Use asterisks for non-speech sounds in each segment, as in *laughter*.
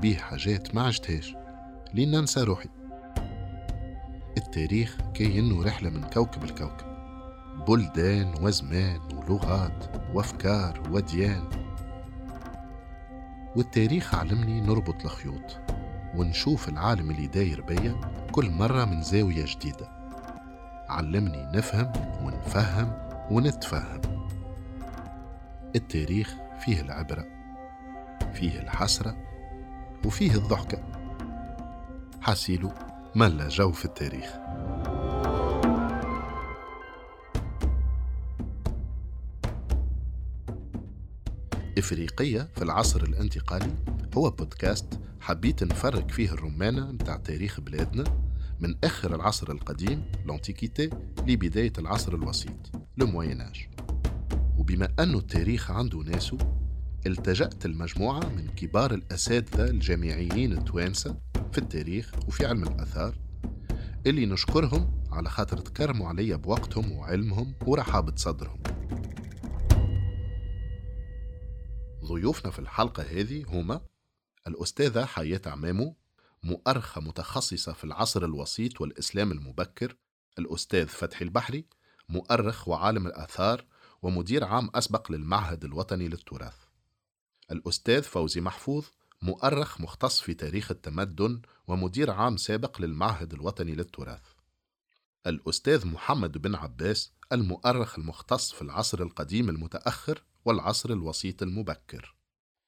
بيه حاجات ما عشتهاش لين ننسى روحي؟ التاريخ كأنه رحلة من كوكب الكوكب بلدان وزمان ولغات وأفكار وديان. والتاريخ علمني نربط الخيوط ونشوف العالم اللي داير بيا كل مرة من زاوية جديدة. علمني نفهم ونفهم ونتفهم. التاريخ فيه العبرة فيه الحسرة وفيه الضحكة. حسيلو ملا جو في التاريخ. إفريقية في العصر الانتقالي هو بودكاست حبيت نفرق فيه الرمانة متاع تاريخ بلادنا من آخر العصر القديم لانتيكيتي لبداية العصر الوسيط لمويناج وبما أنه التاريخ عنده ناسه التجأت المجموعة من كبار الأساتذة الجامعيين التوانسة في التاريخ وفي علم الآثار اللي نشكرهم على خاطر تكرموا عليا بوقتهم وعلمهم ورحابة صدرهم. ضيوفنا في الحلقة هذه هما الأستاذة حياة عمامو مؤرخة متخصصة في العصر الوسيط والإسلام المبكر الأستاذ فتحي البحري مؤرخ وعالم الآثار ومدير عام أسبق للمعهد الوطني للتراث. الأستاذ فوزي محفوظ مؤرخ مختص في تاريخ التمدن ومدير عام سابق للمعهد الوطني للتراث. الأستاذ محمد بن عباس المؤرخ المختص في العصر القديم المتأخر والعصر الوسيط المبكر.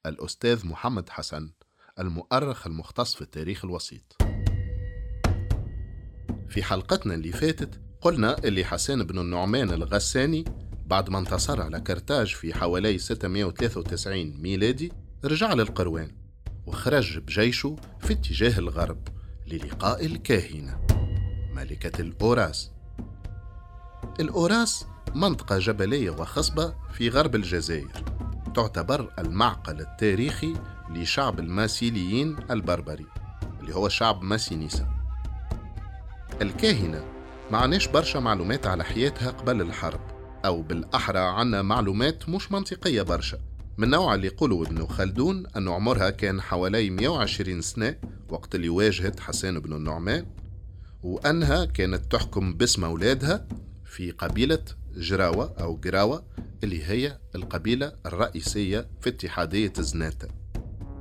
الأستاذ محمد حسن المؤرخ المختص في التاريخ الوسيط. في حلقتنا اللي فاتت قلنا اللي حسان بن النعمان الغساني بعد ما انتصر على كرتاج في حوالي 693 ميلادي رجع للقروان وخرج بجيشه في اتجاه الغرب للقاء الكاهنة ملكة الأوراس. الأوراس منطقة جبلية وخصبة في غرب الجزائر تعتبر المعقل التاريخي لشعب الماسيليين البربري اللي هو شعب ماسينيسا. الكاهنة معناش برشا معلومات على حياتها قبل الحرب أو بالأحرى عنا معلومات مش منطقية برشا. من نوع اللي يقولوا ابن خلدون أن عمرها كان حوالي 120 سنة وقت اللي واجهت حسان بن النعمان وأنها كانت تحكم باسم أولادها في قبيلة جراوة أو جراوة اللي هي القبيلة الرئيسية في اتحادية زناتة.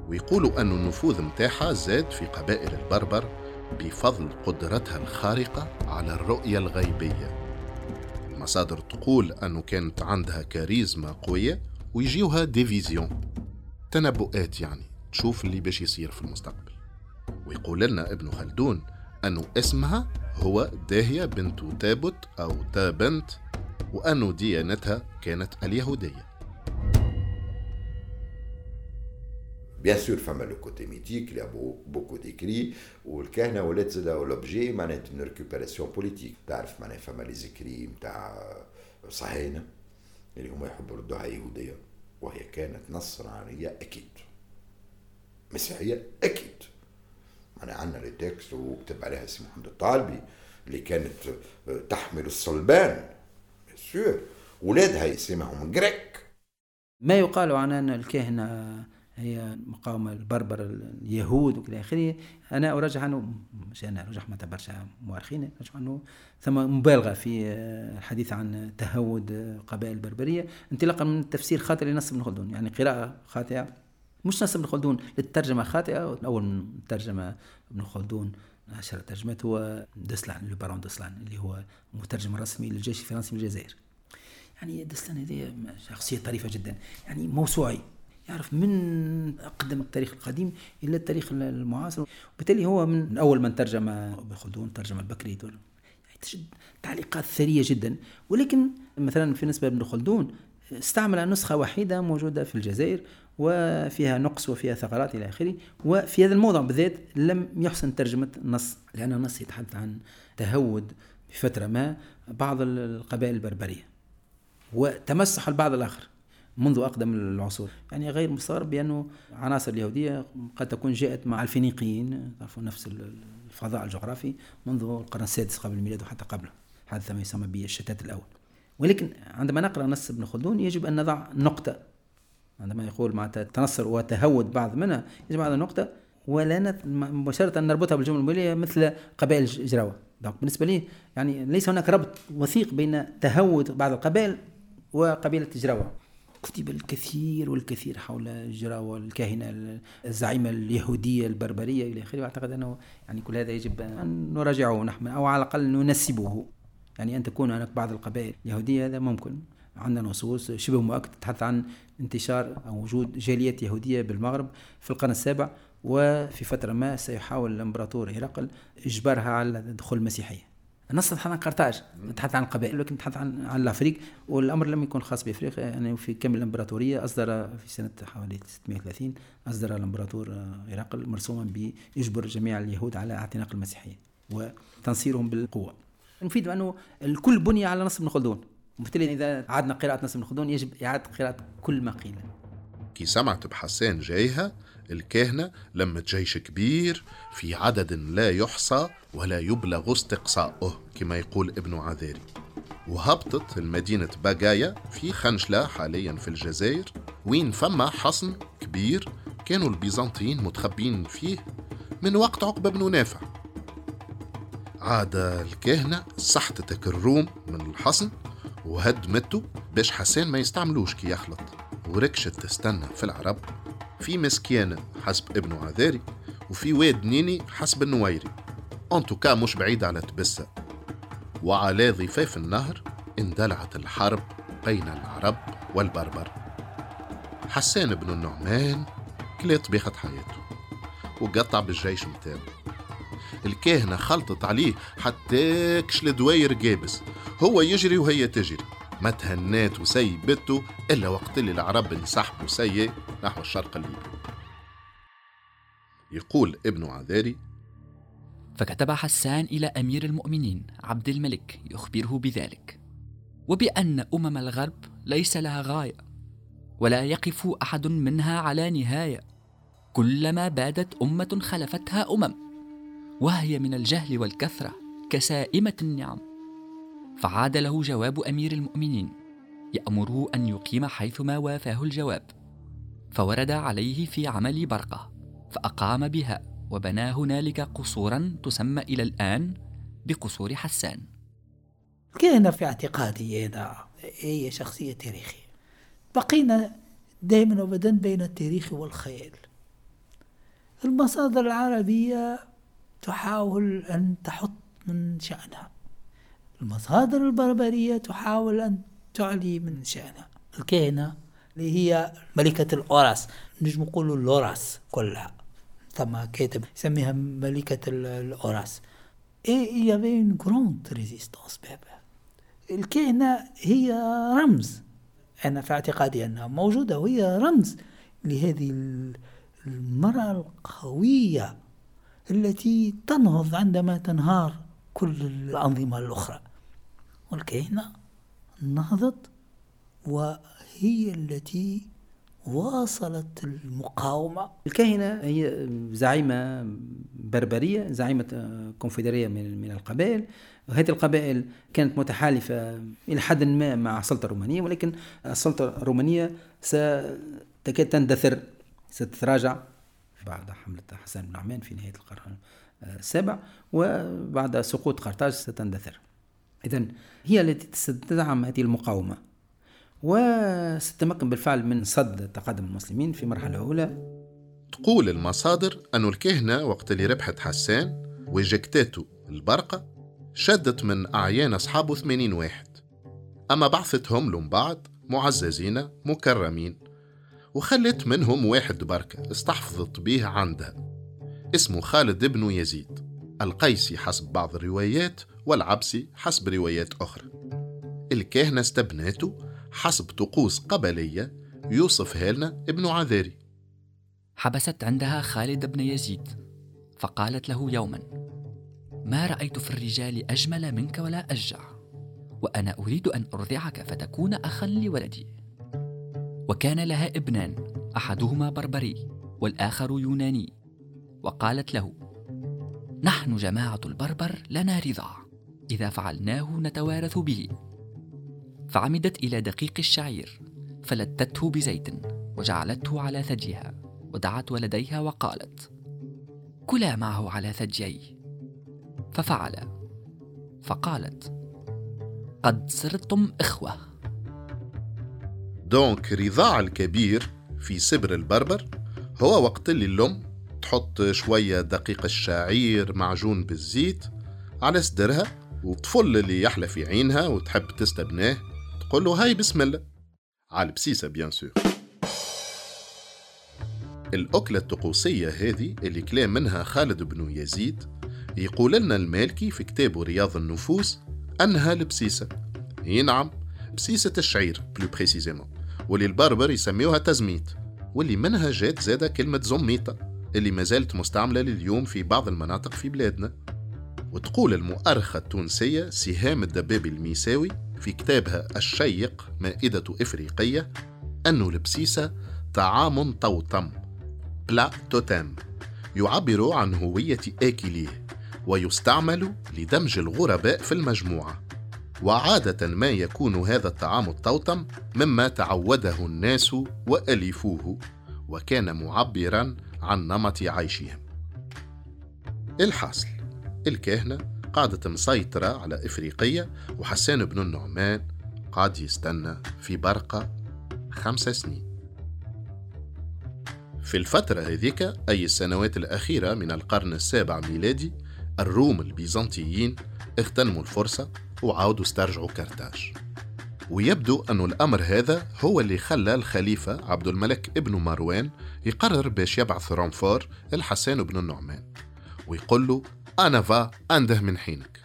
ويقولوا أن النفوذ متاعها زاد في قبائل البربر بفضل قدرتها الخارقة على الرؤية الغيبية. المصادر تقول أنه كانت عندها كاريزما قوية ويجيوها ديفيزيون. تنبؤات يعني تشوف اللي باش يصير في المستقبل. ويقول لنا ابن خلدون أنه اسمها هو داهية بنت تابت أو تابنت وأنه ديانتها كانت اليهودية. bien sûr فما le côté mythique اللي beaucoup d'écrits والكهنة ولات زادا l'objet معناتها une récupération politique تعرف معناها فما les écrits نتاع صهاينة اللي هما يحبوا يردوها يهودية وهي كانت نصرانية أكيد مسيحية أكيد معناها عندنا les textes وكتب عليها سي محمد الطالبي اللي كانت تحمل الصلبان sûr ولادها يسمعهم grec ما يقال عن أن الكهنة هي مقاومة البربر اليهود وكذا آخره. أنا أرجح أنه مش أنا أرجح ما برشا مؤرخين أرجح أنه ثم مبالغة في الحديث عن تهود قبائل البربرية انطلاقا من تفسير خاطئ لنص ابن خلدون. يعني قراءة خاطئة مش نص ابن خلدون للترجمة خاطئة. أول ترجمة ابن خلدون عشر ترجمات. هو دسلان لو بارون دسلان اللي هو المترجم الرسمي للجيش الفرنسي من الجزائر. يعني دسلان هذه شخصية طريفة جدا. يعني موسوعي. يعرف من أقدم التاريخ القديم إلى التاريخ المعاصر. وبالتالي هو من أول من ترجم ابن خلدون ترجم البكري يعني تجد تعليقات ثرية جدا. ولكن مثلا في نسبة لابن خلدون استعمل نسخة وحيدة موجودة في الجزائر وفيها نقص وفيها ثغرات إلى آخره وفي هذا الموضوع بالذات لم يحسن ترجمة النص لأن النص يتحدث عن تهود بفترة ما بعض القبائل البربرية وتمسح البعض الآخر. منذ أقدم العصور. يعني غير مستغرب بأنه عناصر اليهودية قد تكون جاءت مع الفينيقيين تعرفوا نفس الفضاء الجغرافي منذ القرن السادس قبل الميلاد وحتى قبله. حدث ما يسمى بالشتات الأول. ولكن عندما نقرأ نص ابن خلدون يجب أن نضع نقطة. عندما يقول معناتها تنصر وتهود بعض منها يجب على النقطة ولا مباشرة نربطها بالجملة المولية مثل قبائل جراوة. بالنسبة لي يعني ليس هناك ربط وثيق بين تهود بعض القبائل وقبيلة جراوة. كتب الكثير والكثير حول الجراوة الكاهنة الزعيمة اليهودية البربرية إلى آخره. وأعتقد أنه يعني كل هذا يجب أن نراجعه نحن أو على الأقل ننسبه. يعني أن تكون هناك بعض القبائل اليهودية هذا ممكن. عندنا نصوص شبه مؤكد تتحدث عن انتشار أو وجود جاليات يهودية بالمغرب في القرن السابع. وفي فترة ما سيحاول الإمبراطور هرقل إجبارها على دخول المسيحية. النص تحدث عن قرطاج تحدث عن القبائل لكن تحدث عن عن الأفريق. والأمر لم يكن خاص بافريقيا يعني في كامل الإمبراطورية أصدر في سنة حوالي 630 أصدر الإمبراطور هرقل مرسوما بيجبر جميع اليهود على اعتناق المسيحية وتنصيرهم بالقوة. نفيد انه الكل بني على نص ابن خلدون وبالتالي إذا عدنا قراءة نص ابن خلدون يجب إعادة قراءة كل ما قيل. كي سمعت بحسان جايها الكهنة لمت جيش كبير في عدد لا يحصى ولا يبلغ استقصاؤه كما يقول ابن عذاري وهبطت المدينة باجايا في خنشلة حاليا في الجزائر وين فما حصن كبير كانوا البيزنطيين متخبين فيه من وقت عقبة بن نافع. عاد الكهنة سحتتك الروم من الحصن وهدمته باش حسان ما يستعملوش كي يخلط وركشت تستنى في العرب في مسكينة حسب ابن عذاري وفي واد نيني حسب النويري انتوكا مش بعيد على تبسة. وعلى ضفاف النهر اندلعت الحرب بين العرب والبربر. حسان بن النعمان كلا طبيخة حياته وقطع بالجيش متاعه الكاهنة خلطت عليه حتى كشل دواير جابس هو يجري وهي تجري. ما تهنات وسيبته إلا وقت اللي العرب انسحبوا سيء نحو الشرق الليبي. يقول ابن عذاري فكتب حسان إلى أمير المؤمنين عبد الملك يخبره بذلك وبأن أمم الغرب ليس لها غاية ولا يقف أحد منها على نهاية. كلما بادت أمة خلفتها أمم وهي من الجهل والكثرة كسائمة النعم. فعاد له جواب أمير المؤمنين يأمره أن يقيم حيثما وافاه الجواب. فورد عليه في عمل برقة فأقام بها وبنى هنالك قصورا تسمى إلى الآن بقصور حسان. كان في اعتقادي أنا هي شخصية تاريخية بقينا دائما وابدا بين التاريخ والخيال. المصادر العربية تحاول أن تحط من شأنها. المصادر البربرية تحاول أن تعلي من شأنها الكهنة اللي هي ملكة الأوراس. نجم نقولوا الأوراس كلها. ثم كاتب يسميها ملكة الأوراس. il y avait une grande résistance بابا الكهنة هي رمز. أنا في اعتقادي أنها موجودة وهي رمز لهذه المرأة القوية التي تنهض عندما تنهار كل الأنظمة الأخرى. والكهنة نهضت وهي التي واصلت المقاومة. الكاهنة هي زعيمة بربرية زعيمة كونفدرالية من من القبائل. وهذه القبائل كانت متحالفة إلى حد ما مع السلطة الرومانية ولكن السلطة الرومانية ستكاد تندثر ستتراجع بعد حملة حسن بن عمان في نهاية القرن السابع وبعد سقوط قرطاج ستندثر. إذا هي التي ستدعم هذه المقاومة. وستتمكن بالفعل من صد تقدم المسلمين في مرحلة أولى. تقول المصادر أن الكهنة وقت اللي ربحت حسان وجكتاته البرقة شدت من أعيان أصحابه 80 واحد. أما بعثتهم لهم بعد معززين مكرمين وخلت منهم واحد بركة استحفظت به عندها اسمه خالد بن يزيد القيسي حسب بعض الروايات والعبسي حسب روايات أخرى. الكاهنة استبناته حسب طقوس قبلية يوصفها لنا ابن عذاري. حبست عندها خالد بن يزيد فقالت له يوما ما رأيت في الرجال أجمل منك ولا أشجع وأنا أريد أن أرضعك فتكون أخا لولدي. وكان لها ابنان أحدهما بربري والآخر يوناني وقالت له نحن جماعة البربر لنا رضاع. إذا فعلناه نتوارث به. فعمدت إلى دقيق الشعير فلتته بزيت وجعلته على ثديها ودعت ولديها وقالت كلا معه على ثديي. ففعل. فقالت قد صرتم إخوة. donc رضاع الكبير في سبر البربر هو وقت اللي الأم تحط شوية دقيق الشعير معجون بالزيت على صدرها وطفل اللي يحلى في عينها وتحب تستبناه تقول له هاي بسم الله. على البسيسة bien sûr الأكلة الطقوسية هذه اللي كلا منها خالد بن يزيد يقول لنا المالكي في كتابه رياض النفوس أنها البسيسة. هي نعم بسيسة الشعير plus précisément واللي البربر يسميوها تزميت واللي منها جات زادة كلمة زميطة اللي ما زالت مستعملة لليوم في بعض المناطق في بلادنا. وتقول المؤرخة التونسية سهام الدبابي الميساوي في كتابها الشيق مائدة إفريقية أن البسيسة طعام طوطم voilà totem يعبر عن هوية آكليه ويستعمل لدمج الغرباء في المجموعة. وعادة ما يكون هذا الطعام الطوطم مما تعوده الناس وألفوه وكان معبرا عن نمط عيشهم. الحاصل. الكهنة قعدت مسيطرة على إفريقية وحسان بن النعمان قعد يستنى في برقة خمس سنين. في الفترة هذيك أي السنوات الأخيرة من القرن السابع ميلادي الروم البيزنطيين اغتنموا الفرصة وعاودوا استرجعوا كرتاج ويبدو أن الأمر هذا هو اللي خلى الخليفة عبد الملك ابن مروان يقرر باش يبعث رونفور الحسان بن النعمان ويقول له أنا فا أنده من حينك.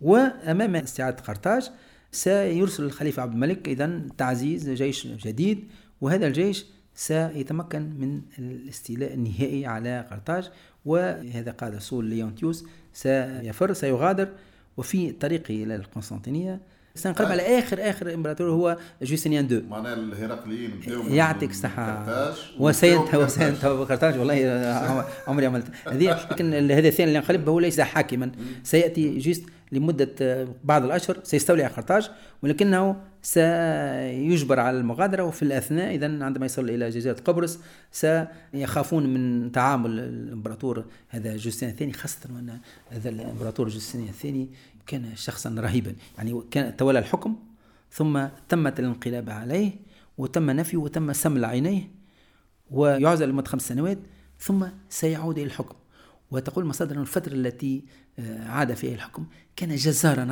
وأمام استعادة قرطاج سيرسل الخليفة عبد الملك إذا تعزيز جيش جديد وهذا الجيش سيتمكن من الاستيلاء النهائي على قرطاج وهذا قاد رسول ليونتيوس سيفر سيغادر وفي طريقه إلى القسطنطينية. سنقرب على اخر آخر إمبراطور هو جوستنيان دو. معناها الهرقليين يعطيك الصحة. وسينت وسينت قرطاج والله عمري عملت. هذه لكن هذا الثاني اللي انقلب هو ليس حاكما. سيأتي juste لمدة بعض الأشهر سيستولي على قرطاج ولكنه سيجبر على المغادرة. وفي الأثناء إذا عندما يصل إلى جزيرة قبرص سيخافون من تعامل الإمبراطور هذا جوستين الثاني خاصة أن هذا الإمبراطور جوستين الثاني كان شخصا رهيبا. يعني كان تولى الحكم ثم تمت الانقلاب عليه وتم نفيه وتم سمل عينيه ويعزل لمدة خمس سنوات ثم سيعود إلى الحكم. وتقول مصادر الفترة التي آه، عاد فيها الحكم. كان جزارا.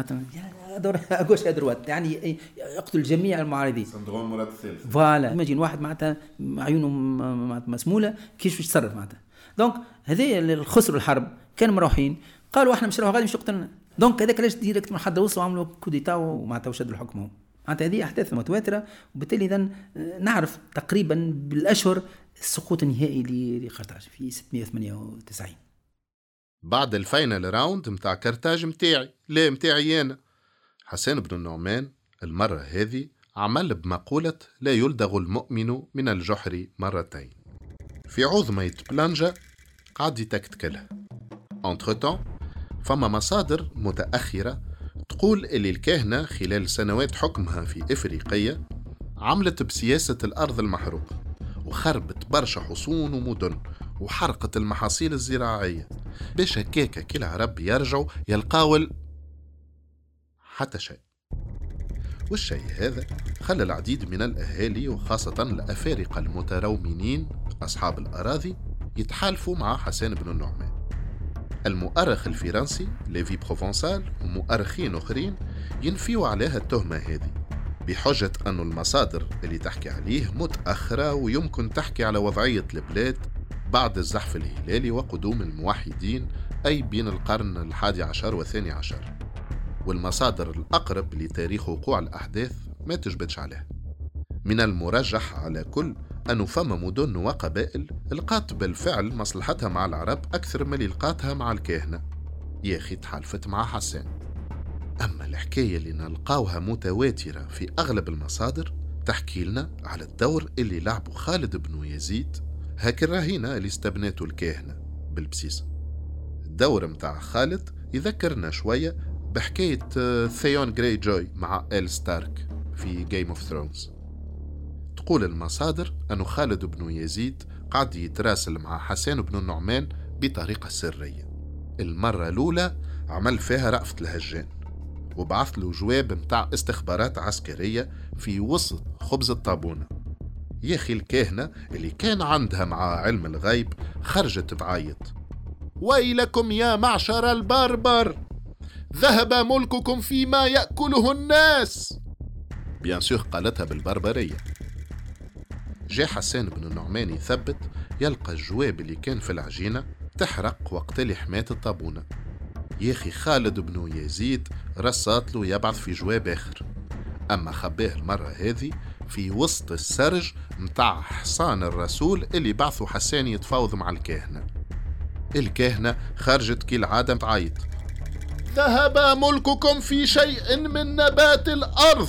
*laughs* يعني يقتل جميع المعارضين. syndrome مراد الثالث voilà. واحد معناتها عيونه مسمولة كيفاش يتصرف معناتها. donc هذا اللي خسروا الحرب. كانوا مروحين. قالوا إحنا مش غادي مش يقتلنا donc هذاك علاش direct من حد وصلوا عملوا coup d'État ومعناتها وشدوا الحكم معناتها هذه أحداث متواترة وبالتالي اذا آه، نعرف تقريبا بالأشهر السقوط النهائي لقرطاج في 698 بعد الفاينل راوند متاع كرتاج متاعي لا متاعي أنا. حسان بن النعمان المرة هذه عمل بمقولة لا يلدغ المؤمن من الجحر مرتين. في عظمة بلانجا قعد يتكتكلها انتر فما مصادر متأخرة تقول اللي الكاهنة خلال سنوات حكمها في إفريقية عملت بسياسة الأرض المحروقة وخربت برشا حصون ومدن وحرقت المحاصيل الزراعية. باش هكاكا كي العرب يرجعوا يلقاو حتى شيء. والشيء هذا خلى العديد من الأهالي وخاصة الأفارقة المترومنين أصحاب الأراضي يتحالفوا مع حسان بن النعمان. المؤرخ الفرنسي ليفي بروفنسال ومؤرخين أخرين ينفيوا عليها التهمة هذه بحجة أن المصادر اللي تحكي عليه متأخرة ويمكن تحكي على وضعية البلاد بعد الزحف الهلالي وقدوم الموحدين أي بين القرن الحادي عشر والثاني عشر. والمصادر الأقرب لتاريخ وقوع الأحداث ما تجبدش عليه من المرجح على كل أنه فما مدن وقبائل لقات بالفعل مصلحتها مع العرب أكثر من اللي لقاتها مع الكاهنة يا أخي تحالفت مع حسان أما الحكاية اللي نلقاوها متواترة في أغلب المصادر تحكي لنا على الدور اللي لعبه خالد بن يزيد هاك الرهينة اللي استبناته الكاهنة بالبسيسة الدور متاع خالد يذكرنا شوية بحكاية Theon Greyjoy مع آل Stark في Game of Thrones تقول المصادر أن خالد بن يزيد قعد يتراسل مع حسان بن النعمان بطريقة سرية. المرة الأولى عمل فيها رأفة الهجان وبعث له جواب متاع استخبارات عسكرية في وسط خبز الطابونة. ياخي الكاهنة اللي كان عندها مع علم الغيب خرجت بعيط ويلكم يا معشر البربر ذهب ملككم فيما يأكله الناس. بيان سور قالتها بالبربرية. جاء حسان بن النعمان يثبت يلقى الجواب اللي كان في العجينة تحرق وقت اللي حمات الطابونة. ياخي خالد بن يزيد رصات له يبعث في جواب آخر. أما خباه المرة هذه في وسط السرج متاع حصان الرسول اللي بعثوا حسان يتفاوض مع الكاهنة. الكاهنة خرجت كالعادة تعيط ذهب ملككم في شيء من نبات الأرض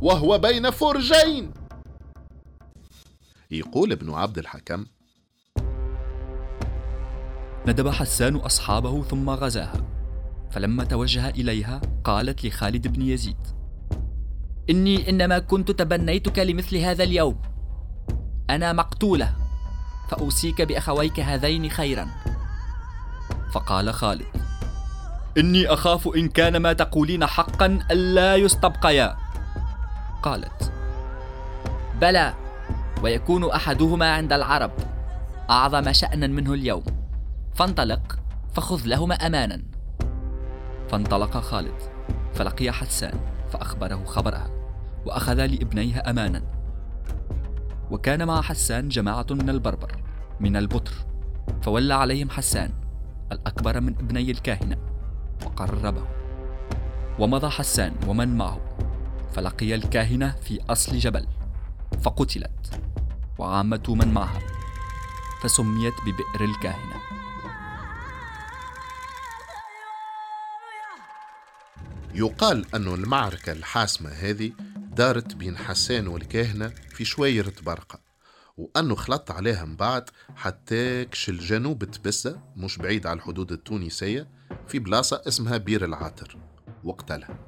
وهو بين فرجين. يقول ابن عبد الحكم. ندب حسان أصحابه ثم غزاها فلما توجه إليها قالت لخالد بن يزيد إني إنما كنت تبنيتك لمثل هذا اليوم. أنا مقتولة فأوصيك بأخويك هذين خيرا. فقال خالد إني أخاف إن كان ما تقولين حقا ألا يستبقيا. قالت بلى ويكون أحدهما عند العرب. أعظم شأنا منه اليوم. فانطلق فخذ لهما أمانا. فانطلق خالد فلقي حسان فأخبره خبرها وأخذ لابنيها أمانا. وكان مع حسان جماعة من البربر من البطر فولى عليهم حسان الأكبر من ابني الكاهنة وقربه. ومضى حسان ومن معه فلقي الكاهنة في أصل جبل. فقتلت. وعامة من معها. فسميت ببئر الكاهنة. يقال أن المعركة الحاسمة هذه دارت بين حسان والكاهنة في شويرة برقة وأنه خلط عليها من بعد حتى كش الجنوب تبسة مش بعيد على الحدود التونسية في بلاصة اسمها بير العاطر. وقتلها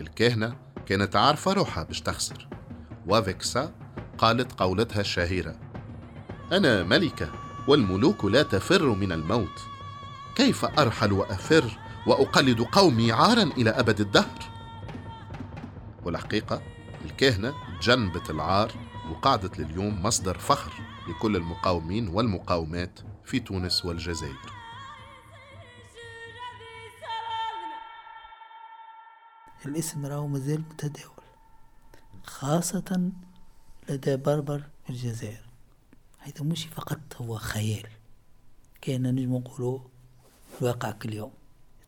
الكاهنة كانت عارفة روحها باش تخسر. وفيكسا قالت قولتها الشهيرة أنا ملكة والملوك لا تفر من الموت. كيف أرحل وأفر وأقلد قومي عارا إلى أبد الدهر؟ والحقيقة الكاهنة جنبت العار وقعدت لليوم مصدر فخر لكل المقاومين والمقاومات في تونس والجزائر. الاسم راهو مازال متداول. خاصة لدى بربر في الجزائر هذا مش فقط هو خيال كان نجم نقولوا الواقع كل يوم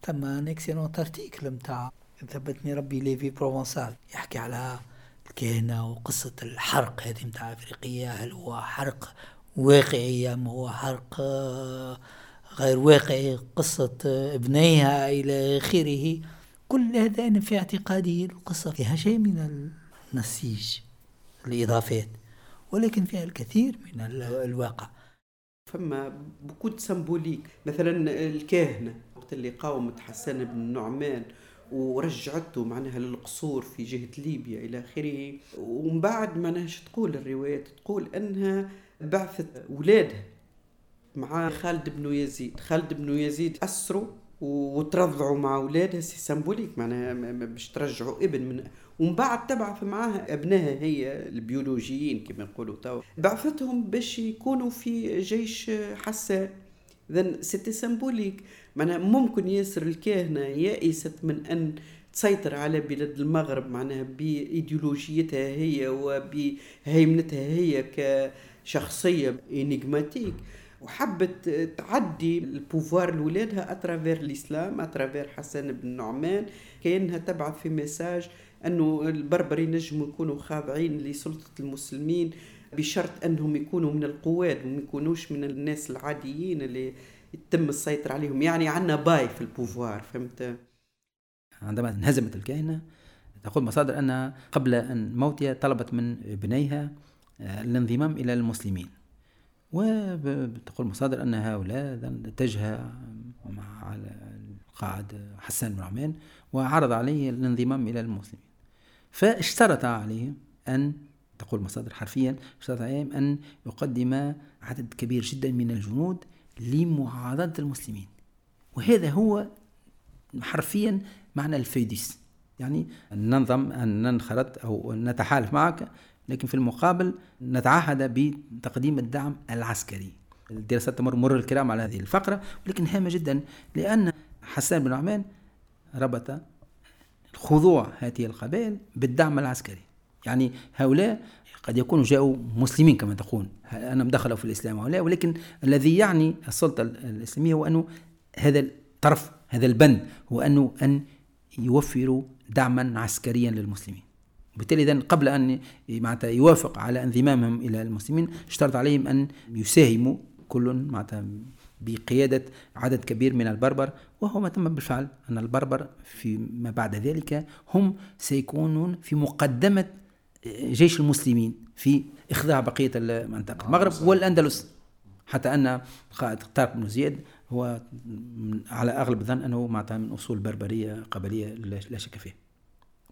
ثم un excellent article متاع ثبتني ربي Lévi-Provençal يحكي على الكهنة وقصة الحرق هذه متاع أفريقية هل هو حرق واقعي أم هو حرق آه، غير واقعي قصة ابنيها إلى آخره. كل هذا أنا في اعتقادي القصة فيها شيء من النسيج الإضافات ولكن فيها الكثير من الواقع. فما beaucoup de symbolique مثلا الكاهنة وقت اللي قاومت حسان بن النعمان ورجعته معناها للقصور في جهة ليبيا إلى آخره ومن بعد معناها تقول الروايات؟ تقول أنها بعثت أولادها مع خالد بن يزيد. خالد بن يزيد أسروا وترضعوا مع اولادها سي سمبوليك معناها باش ترجعوا ابن من ومن بعد تبعث معاها أبنائها هي البيولوجيين كما نقولوا تو بعثتهم باش يكونوا في جيش حسان اذا c'était symbolique معناها ممكن ياسر الكاهنة يائست من أن تسيطر على بلاد المغرب معناها بإيديولوجيتها هي وبهيمنتها هي كشخصية énigmatique وحبت تعدي ال pouvoir لولادها à travers الإسلام à travers حسان بن نعمان. كأنها تبعث في message أنه البربر ينجموا يكونوا خاضعين لسلطة المسلمين بشرط أنهم يكونوا من القواد وما يكونوش من الناس العاديين اللي يتم السيطرة عليهم. يعني عندنا باي في البوفوار فهمت؟ عندما انهزمت الكاهنة تقول مصادر أنها قبل أن موتها طلبت من بنيها آه، الانضمام إلى المسلمين. وتقول مصادر أن هؤلاء اتجه مع القائد حسان بن عمان وعرض عليه الانضمام إلى المسلمين. فاشترط عليه أن تقول مصادر حرفيا اشترط عليهم أن يقدم عدد كبير جدا من الجنود لمعارضة المسلمين. وهذا هو حرفيا معنى الفيديس يعني ننظم أن ننخرط أو نتحالف معك لكن في المقابل نتعهد بتقديم الدعم العسكري. الدراسات تمر مر الكرام على هذه الفقرة ولكن هامة جدا لأن حسان بن نعمان ربط خضوع هذه القبائل بالدعم العسكري. يعني هؤلاء قد يكونوا جاءوا مسلمين كما تقول. أنا دخلوا في الإسلام هؤلاء ولكن الذي يعني السلطة الإسلامية هو أنه هذا الطرف هذا البند هو أنه أن يوفروا دعما عسكريا للمسلمين. وبالتالي إذن قبل أن معناتها يوافق على انضمامهم إلى المسلمين اشترط عليهم أن يساهموا كل معناتها بقيادة عدد كبير من البربر وهو ما تم بالفعل أن البربر فيما بعد ذلك هم سيكونون في مقدمة جيش المسلمين في إخضاع بقية المنطقة. المغرب والأندلس حتى أن قائد طارق بن زياد هو على أغلب الظن أنه معناتها من أصول بربرية قبلية لا شك فيه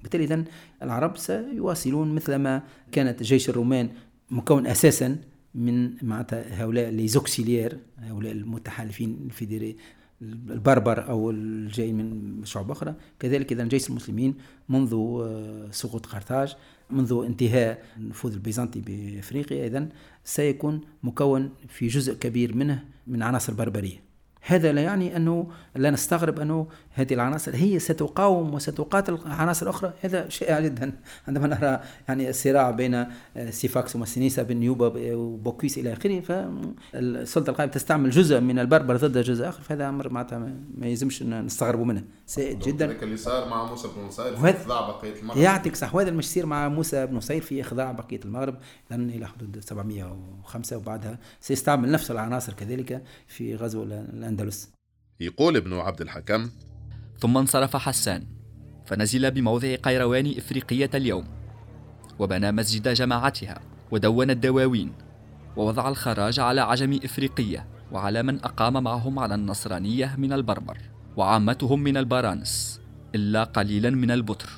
بالتالي إذن العرب سيواصلون مثلما كانت جيش الرومان مكون أساسا من معناتها هؤلاء لي زوكسيليير هؤلاء المتحالفين الفيدري البربر أو الجاي من شعوب أخرى. كذلك إذا جيش المسلمين منذ آه، سقوط قرطاج منذ انتهاء النفوذ البيزنطي بإفريقيا اذا سيكون مكون في جزء كبير منه من عناصر بربرية. هذا لا يعني أنه لا نستغرب أنه هذه العناصر هي ستقاوم وستقاتل عناصر أخرى هذا شائع جدا. *laughs* عندما نرى يعني الصراع بين آه، سيفاكس وماسينيسا بن يوبا وبوكيس إلى آخره فالسلطة القائمة تستعمل جزء من البربر ضد جزء آخر فهذا أمر معناتها ما يلزمش نستغربوا منه. سائد جدا. اللي صار مع موسى بن نصير في إخضاع بقية المغرب. يعطيك صح. وهذا مش يصير مع موسى بن نصير في إخضاع بقية المغرب لأن إلى حدود 705 وبعدها سيستعمل نفس العناصر كذلك في غزو الأندلس. يقول ابن عبد الحكم ثم انصرف حسان فنزل بموضع قيروان إفريقية اليوم وبنى مسجد جماعتها ودون الدواوين ووضع الخراج على عجم إفريقية وعلى من أقام معهم على النصرانية من البربر وعامتهم من البرانس إلا قليلا من البتر.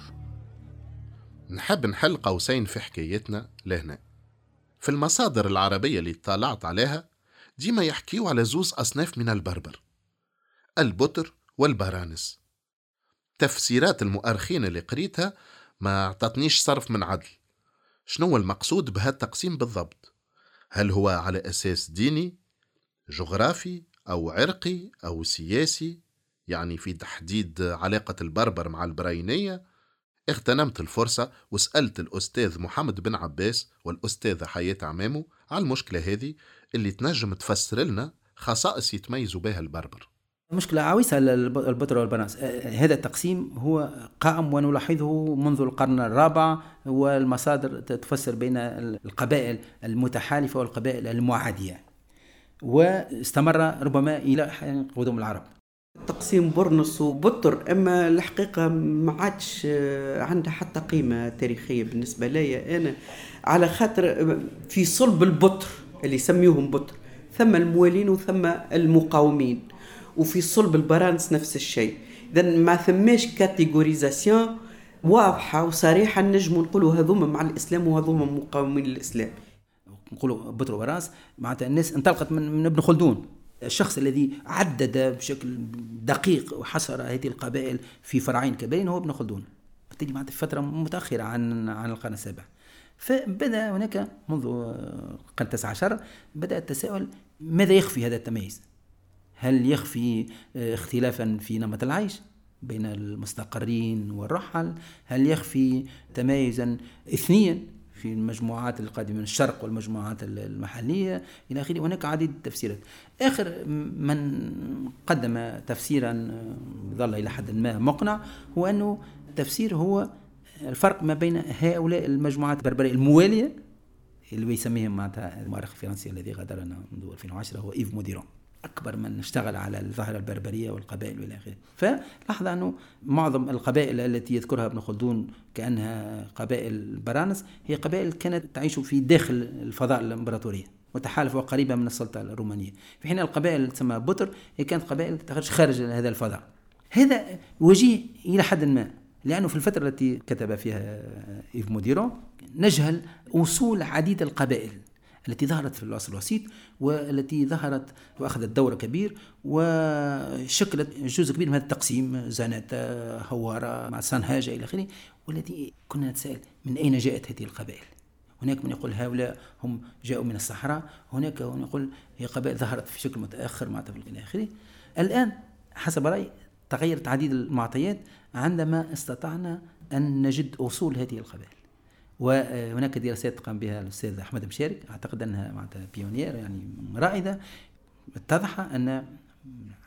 نحب نحل قوسين في حكايتنا لهنا. في المصادر العربية اللي اطلعت عليها ديما يحكيوا على زوز أصناف من البربر. البتر والبرانس. تفسيرات المؤرخين اللي قريتها ما أعطتنيش صرف من عدل. شنو المقصود بهالتقسيم بالضبط؟ هل هو على أساس ديني جغرافي أو عرقي أو سياسي؟ يعني في تحديد علاقة البربر مع البراينية؟ اغتنمت الفرصة وسألت الأستاذ محمد بن عباس والأستاذة حياة عمامو على المشكلة هذه اللي تنجم تفسر لنا خصائص يتميزوا بها البربر. مشكلة عويصة البتر والبناس آه، هذا التقسيم هو قائم ونلاحظه منذ القرن الرابع والمصادر تفسر بين القبائل المتحالفة والقبائل المعادية. واستمر ربما إلى قدوم العرب. تقسيم برنس وبطر أما الحقيقة ما عادش آه، عندها حتى قيمة تاريخية بالنسبة لي أنا على خاطر في صلب البتر اللي يسميوهم بتر ثم الموالين وثم المقاومين. وفي صلب البرانس نفس الشيء. اذا ما ثماش catégorisation واضحة وصريحة نجموا نقولوا هذوما مع الإسلام وهذوما مقاومين للإسلام. نقولوا بتر وبرانس معناتها الناس انطلقت من, من ابن خلدون. الشخص الذي عدد بشكل دقيق وحصر هذه القبائل في فرعين كبيرين هو ابن خلدون. بالتالي معناتها في فترة متأخرة عن عن القرن السابع. فبدأ هناك منذ القرن التاسع عشر بدأ التساؤل ماذا يخفي هذا التمييز هل يخفي آه، اختلافا في نمط العيش بين المستقرين والرحل؟ هل يخفي تمايزا إثنيا في المجموعات القادمة من الشرق والمجموعات المحلية؟ إلى آخره. هناك عديد التفسيرات. آخر من قدم تفسيرا آه، ظل إلى حد ما مقنع هو أنه التفسير هو الفرق ما بين هؤلاء المجموعات البربرية الموالية اللي بيسميهم معناتها المؤرخ الفرنسي الذي غادرنا منذ 2010 هو إيف موديرون. أكبر من اشتغل على الظاهرة البربرية والقبائل والى آخره. فلاحظ أنه معظم القبائل التي يذكرها ابن خلدون كأنها قبائل برانس هي قبائل كانت تعيش في داخل الفضاء الإمبراطورية متحالفة وقريبة من السلطة الرومانية. في حين القبائل تسمى بوتر هي كانت قبائل تخرج خارج هذا الفضاء. هذا وجيه إلى حد ما. لأنه في الفترة التي كتب فيها إيف موديرون نجهل أصول عديد القبائل التي ظهرت في العصر الوسيط والتي ظهرت وأخذت دور كبير وشكلت جزء كبير من هذا التقسيم زناتة هوارة مع سنهاجة إلى آخره والتي كنا نتساءل من أين جاءت هذه القبائل؟ هناك من يقول هؤلاء هم جاءوا من الصحراء هناك من يقول هي قبائل ظهرت في شكل متأخر مع إلى آخره. الآن حسب رأيي تغيرت عديد المعطيات عندما استطعنا أن نجد أصول هذه القبائل. وهناك دراسات قام بها الأستاذ أحمد مشارك. أعتقد أنها معناتها بيونير يعني رائدة. اتضح أن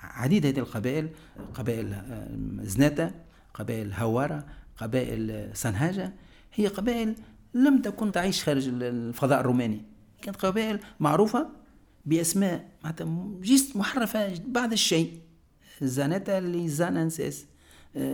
عديد هذه القبائل قبائل آه، زناتة قبائل هوارة قبائل سنهاجة هي قبائل لم تكن تعيش خارج الفضاء الروماني. كانت قبائل معروفة بأسماء معناتها جيست محرفة بعض الشيء. زانتا اللي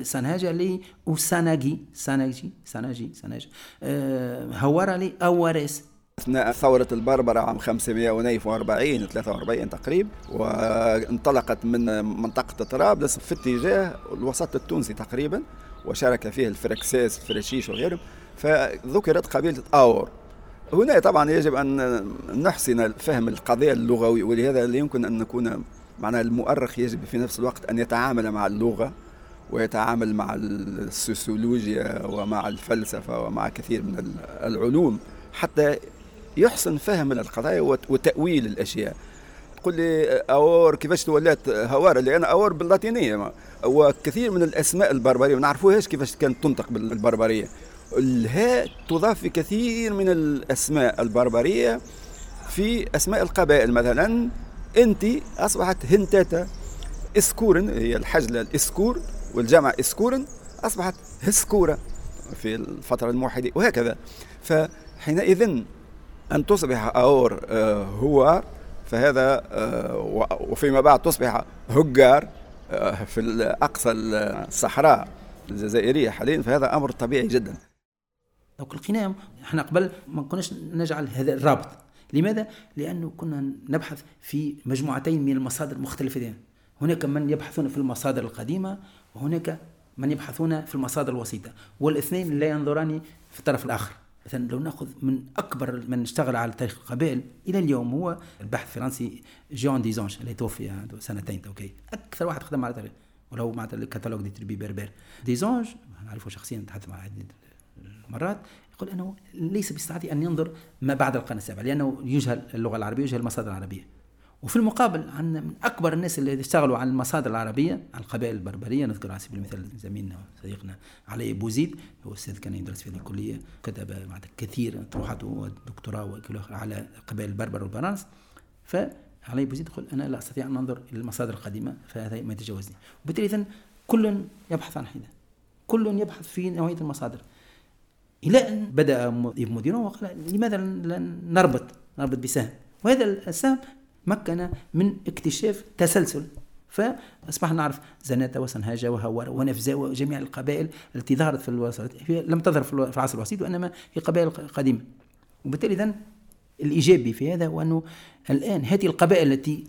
سانهاجا لي وساناجي ساناجي ساناجي ساناجي آه، هورا لي أواريس. أثناء ثورة البربرة عام 542 43 تقريبا وانطلقت من منطقة طرابلس في اتجاه الوسط التونسي تقريبا وشارك فيه الفركسيس الفرشيش وغيرهم. فذكرت قبيلة أور. هنا طبعا يجب أن نحسن فهم القضية اللغوي ولهذا لا يمكن أن نكون معناها المؤرخ يجب في نفس الوقت أن يتعامل مع اللغة. ويتعامل مع السوسيولوجيا ومع الفلسفة ومع كثير من العلوم حتى يحسن فهم القضايا وتأويل الأشياء. تقول لي أور كيفاش تولات هوار؟ اللي أنا أور باللاتينية. وكثير من الأسماء البربرية ما نعرفوهاش كيفاش كانت تنطق بالبربرية. الهاء تضاف في كثير من الأسماء البربرية في أسماء القبائل. مثلا أنت أصبحت هنتاتا إسكورن هي الحجلة الإسكور. والجمع إسكورن أصبحت هسكورة في الفترة الموحدة وهكذا. فحينئذ أن تصبح أور آه، هو فهذا آه، وفيما بعد تصبح هجار آه، في أقصى الصحراء الجزائرية حاليا فهذا أمر طبيعي جدا. لو لقيناهم إحنا قبل ما كناش نجعل هذا الرابط. لماذا؟ لأنه كنا نبحث في مجموعتين من المصادر المختلفة هناك من يبحثون في المصادر القديمة وهناك من يبحثون في المصادر الوسيطة. والاثنين لا ينظران في الطرف الآخر. مثلا لو نأخذ من أكبر من اشتغل على تاريخ القبائل إلى اليوم هو الباحث الفرنسي جون ديزونج اللي توفي عنده سنتين OK؟ أكثر واحد خدم على تاريخ. وله مع ال catalogue des tribus berbères. ديزونج نعرفه شخصيا نتحدث معه عدة مرات يقول إنه ليس باستطاعته أن ينظر ما بعد القرن السابع لأنه يجهل اللغة العربية يجهل المصادر العربية. وفي المقابل عندنا من أكبر الناس اللي اشتغلوا على المصادر العربية على القبائل البربرية. نذكر على سبيل المثال زميلنا وصديقنا علي بوزيد هو أستاذ كان يدرس في الكلية كتب كثير طروحاته ودكتوراه وكل على قبائل البربر والبرانس فعلي بوزيد يقول أنا لا أستطيع أن أنظر إلى المصادر القديمة فهذا ما يتجاوزني وبالتالي اذا كل يبحث عن حدة. كل يبحث في نوعية المصادر. إلى أن بدأ ابن مديرون وقال لماذا لا نربط؟ نربط بسهم. وهذا السهم مكن من اكتشاف تسلسل. فاصبحنا نعرف زناتة وسنهاجة وهوار ونفزة وجميع القبائل التي ظهرت في الوسط لم تظهر في العصر الوسيط وإنما هي قبائل قديمة. وبالتالي اذا الإيجابي في هذا هو أنه الآن هذه القبائل التي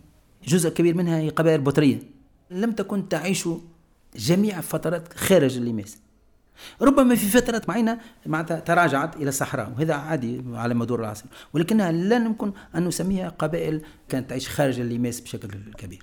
جزء كبير منها هي قبائل بطرية لم تكن تعيش جميع فترات خارج اللماس ربما في فترة معينة معناتها تراجعت إلى الصحراء وهذا عادي على مدور العصر. ولكنها لا يمكن أن نسميها قبائل كانت تعيش خارج اللماس بشكل كبير.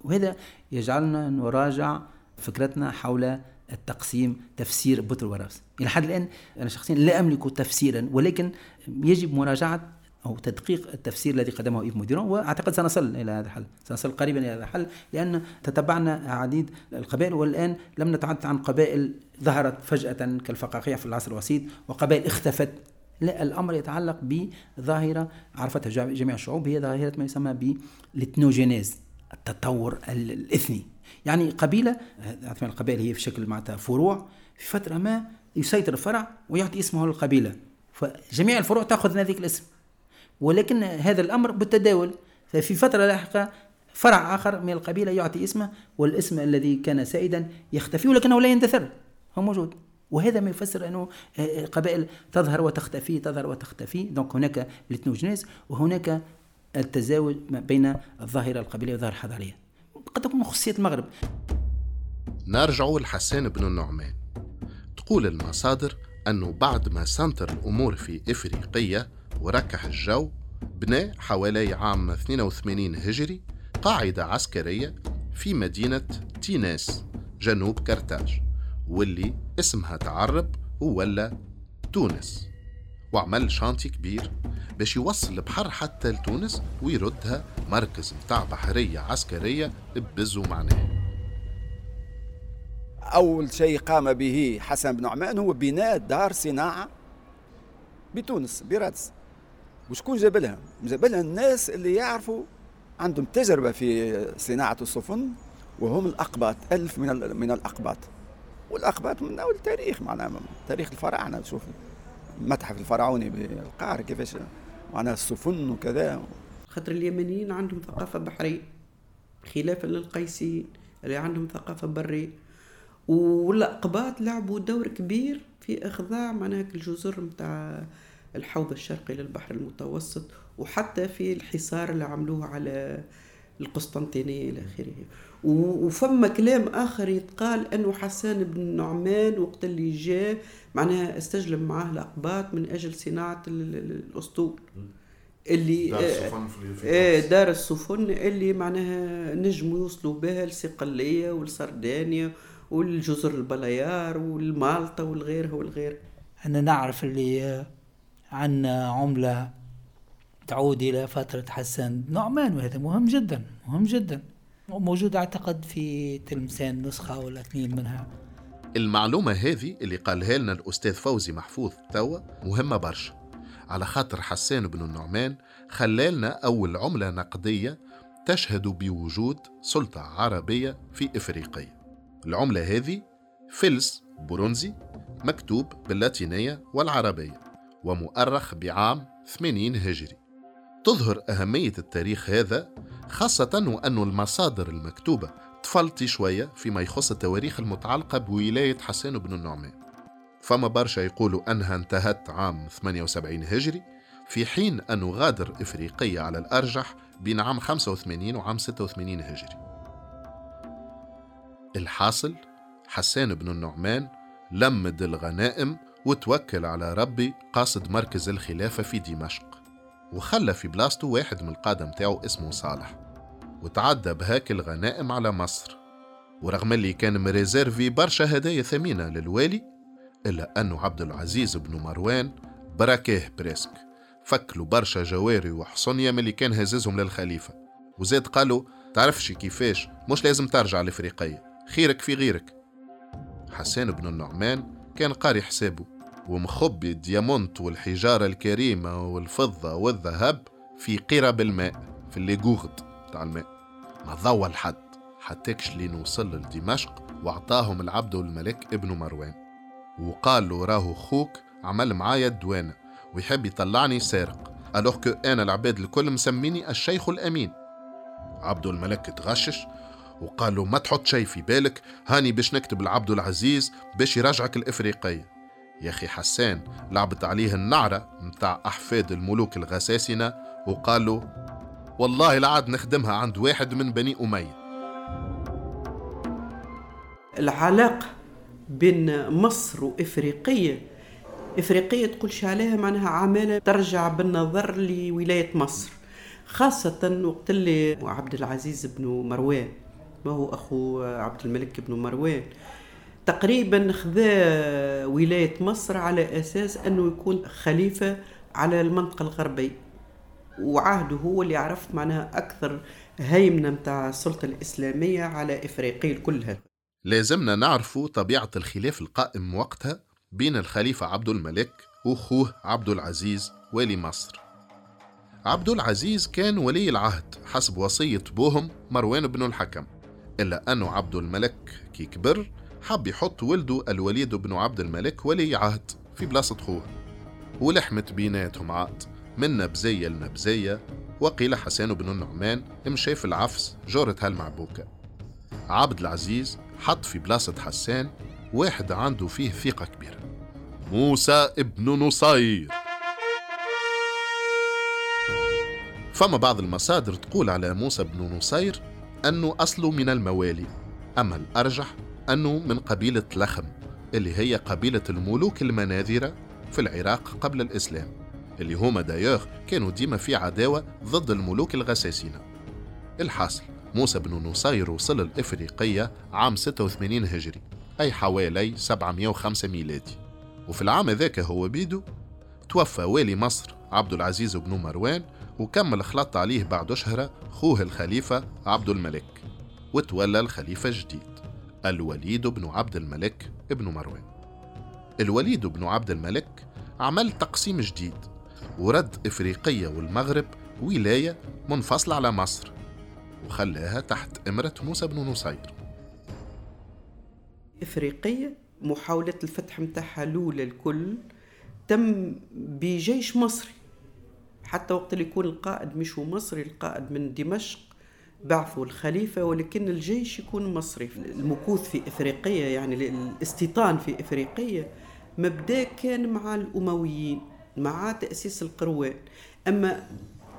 وهذا يجعلنا نراجع فكرتنا حول التقسيم تفسير بطل وراس إلى حد الآن أنا شخصيا لا أملك تفسيرا ولكن يجب مراجعة أو تدقيق التفسير الذي قدمه إيف موديرون وأعتقد سنصل إلى هذا الحل. سنصل قريبا إلى هذا الحل لأن تتبعنا عديد القبائل والآن لم نتحدث عن قبائل ظهرت فجأة كالفقاقيع في العصر الوسيط وقبائل اختفت. لا الأمر يتعلق بظاهرة عرفتها جميع الشعوب هي ظاهرة ما يسمى بالإثنوجينيز التطور الإثني. يعني قبيلة القبائل هي في شكل معناتها فروع في فترة ما يسيطر الفرع ويعطي اسمه للقبيلة. فجميع الفروع تأخذ ذلك الاسم. ولكن هذا الأمر بالتداول. ففي فترة لاحقة فرع آخر من القبيلة يعطي اسمه والاسم الذي كان سائدا يختفي ولكنه لا يندثر هو موجود. وهذا ما يفسر أنه قبائل تظهر وتختفي تظهر وتختفي. donc هناك ال ethnogenèse وهناك التزاوج بين الظاهرة القبيلية والظاهرة الحضارية. قد تكون خصوصية المغرب. نرجع لحسان بن النعمان. تقول المصادر أنه بعد ما سنتر الأمور في إفريقية وركح الجو بنى حوالي عام 82 هجري قاعدة عسكرية في مدينة تيناس جنوب كرتاج واللي اسمها تعرب وولا تونس. وعمل شانتي كبير باش يوصل البحر حتى لتونس ويردها مركز متاع بحرية عسكرية ببزو معناه. أول شيء قام به حسن بن عمان هو بناء دار صناعة بتونس برادس وشكون جاب لها؟ جاب لها الناس اللي يعرفوا عندهم تجربة في صناعة السفن وهم الأقباط ألف من من الأقباط. والأقباط من أول التاريخ معناها تاريخ الفراعنة. تشوف المتحف الفرعوني بالقاهرة كيفاش معناها السفن وكذا. خاطر اليمنيين عندهم ثقافة بحرية خلافا للقيسيين اللي عندهم ثقافة برية. والأقباط لعبوا دور كبير في إخضاع معناها الجزر متاع الحوض الشرقي للبحر المتوسط وحتى في الحصار اللي عملوه على القسطنطينية إلى آخره. وفما كلام آخر يتقال أنه حسان بن نعمان وقت اللي جاء معناها استجلب معاه الأقباط من أجل صناعة الأسطول. اللي دار السفن في آه دار السفن اللي معناها نجموا يوصلوا بها لصقلية والسردانيا والجزر البلايار والمالطا والغيرها والغير أنا نعرف اللي عندنا عملة تعود إلى فترة حسان نعمان وهذا مهم جدا مهم جدا. موجود أعتقد في تلمسان نسخة ولا اثنين منها. المعلومة هذه اللي قالها لنا الأستاذ فوزي محفوظ توا مهمة برشا. على خاطر حسان بن النعمان خلالنا أول عملة نقدية تشهد بوجود سلطة عربية في إفريقيا. العملة هذه فلس برونزي مكتوب باللاتينية والعربية. ومؤرخ بعام 80 هجري. تظهر أهمية التاريخ هذا خاصة وأن المصادر المكتوبة تفلتي شوية فيما يخص التواريخ المتعلقة بولاية حسان بن النعمان. فما برشا يقولوا أنها انتهت عام 78 هجري في حين أنه غادر إفريقية على الأرجح بين عام 85 وعام 86 هجري. الحاصل حسان بن النعمان لمد الغنائم وتوكل على ربي قاصد مركز الخلافة في دمشق وخلى في بلاصته واحد من القادة متاعه اسمه صالح وتعدى بهاك الغنائم على مصر. ورغم اللي كان مريزيرفي برشا هدايا ثمينة للوالي إلا أنه عبد العزيز بن مروان بركاه presque فكلوا برشا جواري وحصنية من اللي كان هازهم للخليفة. وزاد قالوا تعرفش كيفاش؟ مش لازم ترجع لإفريقية خيرك في غيرك. حسان بن النعمان كان قاري حسابه ومخبي الديامونت والحجارة الكريمة والفضة والذهب في قرب الماء في اللي جوغد بتاع الماء. ما ضوى لحد حتىكش لين وصل لدمشق وعطاهم العبد والملك ابن مروان. وقال له راهو خوك عمل معايا الدوانة ويحب يطلعني سارق ألوغ كو أنا العباد الكل مسميني الشيخ الأمين. عبد الملك تغشش وقال له ما تحط شي في بالك هاني باش نكتب العبد العزيز باش يرجعك الإفريقية. يا أخي حسان لعبت عليه النعرة متاع أحفاد الملوك الغساسنة وقال له والله لعاد نخدمها عند واحد من بني أمية. العلاقة بين مصر وإفريقية إفريقية تقولش عليها معناها عمالة ترجع بالنظر لولاية مصر خاصة وقت اللي عبد العزيز بن مروان ما هو أخو عبد الملك بن مروان. تقريبا خذا ولاية مصر على أساس أنه يكون خليفة على المنطقة الغربية. وعهده هو اللي عرفت معناها أكثر هيمنة متاع السلطة الإسلامية على إفريقيا كلها لازمنا نعرفوا طبيعة الخلاف القائم وقتها بين الخليفة عبد الملك وأخوه عبد العزيز والي مصر. عبد العزيز كان ولي العهد حسب وصية بوهم مروان بن الحكم. إلا أنه عبد الملك كي كبر حب يحط ولده الوليد بن عبد الملك ولي عهد في بلاصة خوه. ولحمت بيناتهم عاد. من نبزية لنبزية. وقيل حسان بن النعمان مشى في العفس جورة هالمعبوكة. عبد العزيز حط في بلاصة حسان واحد عنده فيه ثقة كبيرة. موسى ابن نصير. فما بعض المصادر تقول على موسى بن نصير أنه أصله من الموالي. أما الأرجح أنه من قبيلة لخم اللي هي قبيلة الملوك المناذرة في العراق قبل الإسلام اللي هما دايوغ كانوا ديما في عداوة ضد الملوك الغساسنة الحاصل موسى بن نصير وصل الإفريقية عام 86 هجري أي حوالي 705 ميلادي. وفي العام ذاك هو بيدو توفى والي مصر عبد العزيز بن مروان وكمل خلط عليه بعد شهرة خوه الخليفة عبد الملك وتولى الخليفة الجديد. الوليد بن عبد الملك ابن مروان. الوليد بن عبد الملك عمل تقسيم جديد ورد إفريقية والمغرب ولاية منفصلة على مصر وخلاها تحت إمرة موسى بن نصير. إفريقية محاولة الفتح متاعها الأولى الكل تم بجيش مصري. حتى وقت اللي يكون القائد مش هو مصري القائد من دمشق. بعثوا الخليفة ولكن الجيش يكون مصري. المكوث في إفريقيا يعني الاستيطان في إفريقيا مبدأ كان مع الأمويين مع تأسيس القروان. أما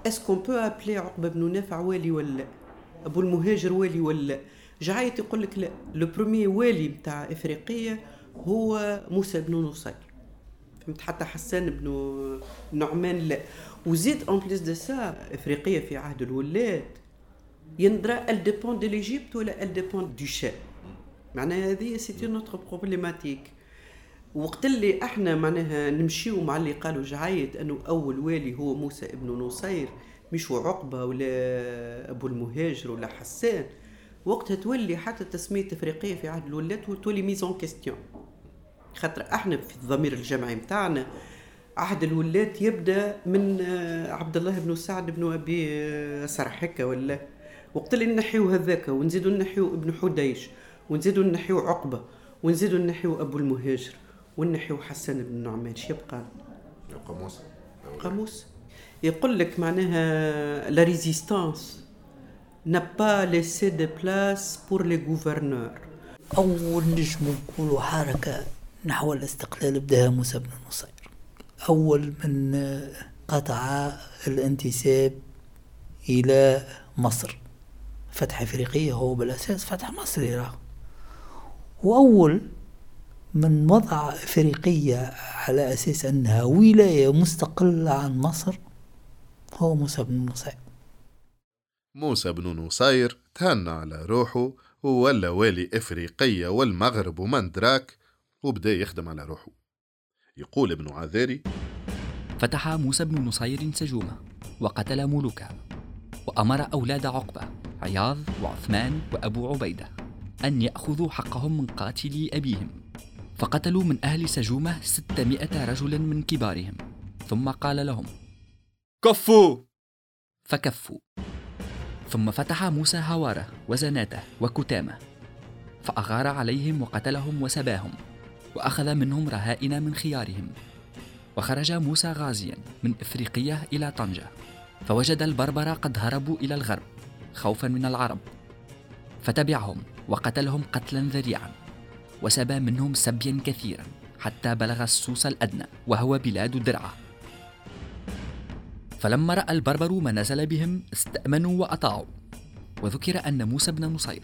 اسكون بو ابلي عقبة بن نافع والي ولا أبو المهاجر والي ولا جعيت يقول لك لا. لو برومي والي نتاع إفريقيا هو موسى بن نصير. فهمت؟ حتى حسان بن نعمان لا. وزيد en plus de ça إفريقيا في عهد الولاة. يندرى elle dépend de l'Égypte ولا elle dépend de شام معناها هذه c'était notre problématique وقت اللي إحنا معناها نمشيو مع اللي قالوا جعيط انه أول والي هو موسى ابن نصير مش عقبة ولا أبو المهاجر ولا حسان. وقتها تولي حتى تسميه افريقيه في عهد الولاة تولي mise en question خاطر إحنا في الضمير الجمعي متاعنا عهد الولات يبدأ من عبد الله بن سعد بن أبي آه، سرح هكا ولا؟ وقت اللي نحيو هذاك ونزيدو نحيو ابن حديش ونزيدو نحيو عقبة ونزيدو نحيو أبو المهاجر ونحيو حسن بن نعمان. شي يبقى؟ قاموس. قاموس. يقول لك معناها لا ريزيستانس n'a pas laissé de place pour les gouverneurs. أول نجم نقولوا حركة نحو الاستقلال بدها موسى بن نصير. أول من قطع الانتساب إلى مصر. فتح إفريقية هو بالأساس فتح مصر راه وأول من وضع إفريقية على أساس أنها ولاية مستقلة عن مصر هو موسى بن نصير. موسى بن نصير تهنى على روحه وولى والي إفريقية والمغرب ومن دراك وبدأ يخدم على روحه. يقول ابن عذاري فتح موسى بن نصير سجومة وقتل ملوكها وأمر أولاد عقبة عياض وعثمان وأبو عبيدة أن يأخذوا حقهم من قاتلي أبيهم. فقتلوا من أهل سجومة ستمائة رجل من كبارهم. ثم قال لهم كفوا! فكفوا. ثم فتح موسى هواره وزناته وكتامه فأغار عليهم وقتلهم وسباهم وأخذ منهم رهائن من خيارهم. وخرج موسى غازيا من إفريقية إلى طنجة فوجد البربر قد هربوا إلى الغرب. خوفا من العرب فتبعهم وقتلهم قتلا ذريعا وسبى منهم سبيا كثيرا حتى بلغ السوس الأدنى وهو بلاد درعة فلما رأى البربر ما نزل بهم استأمنوا وأطاعوا. وذكر أن موسى بن نصير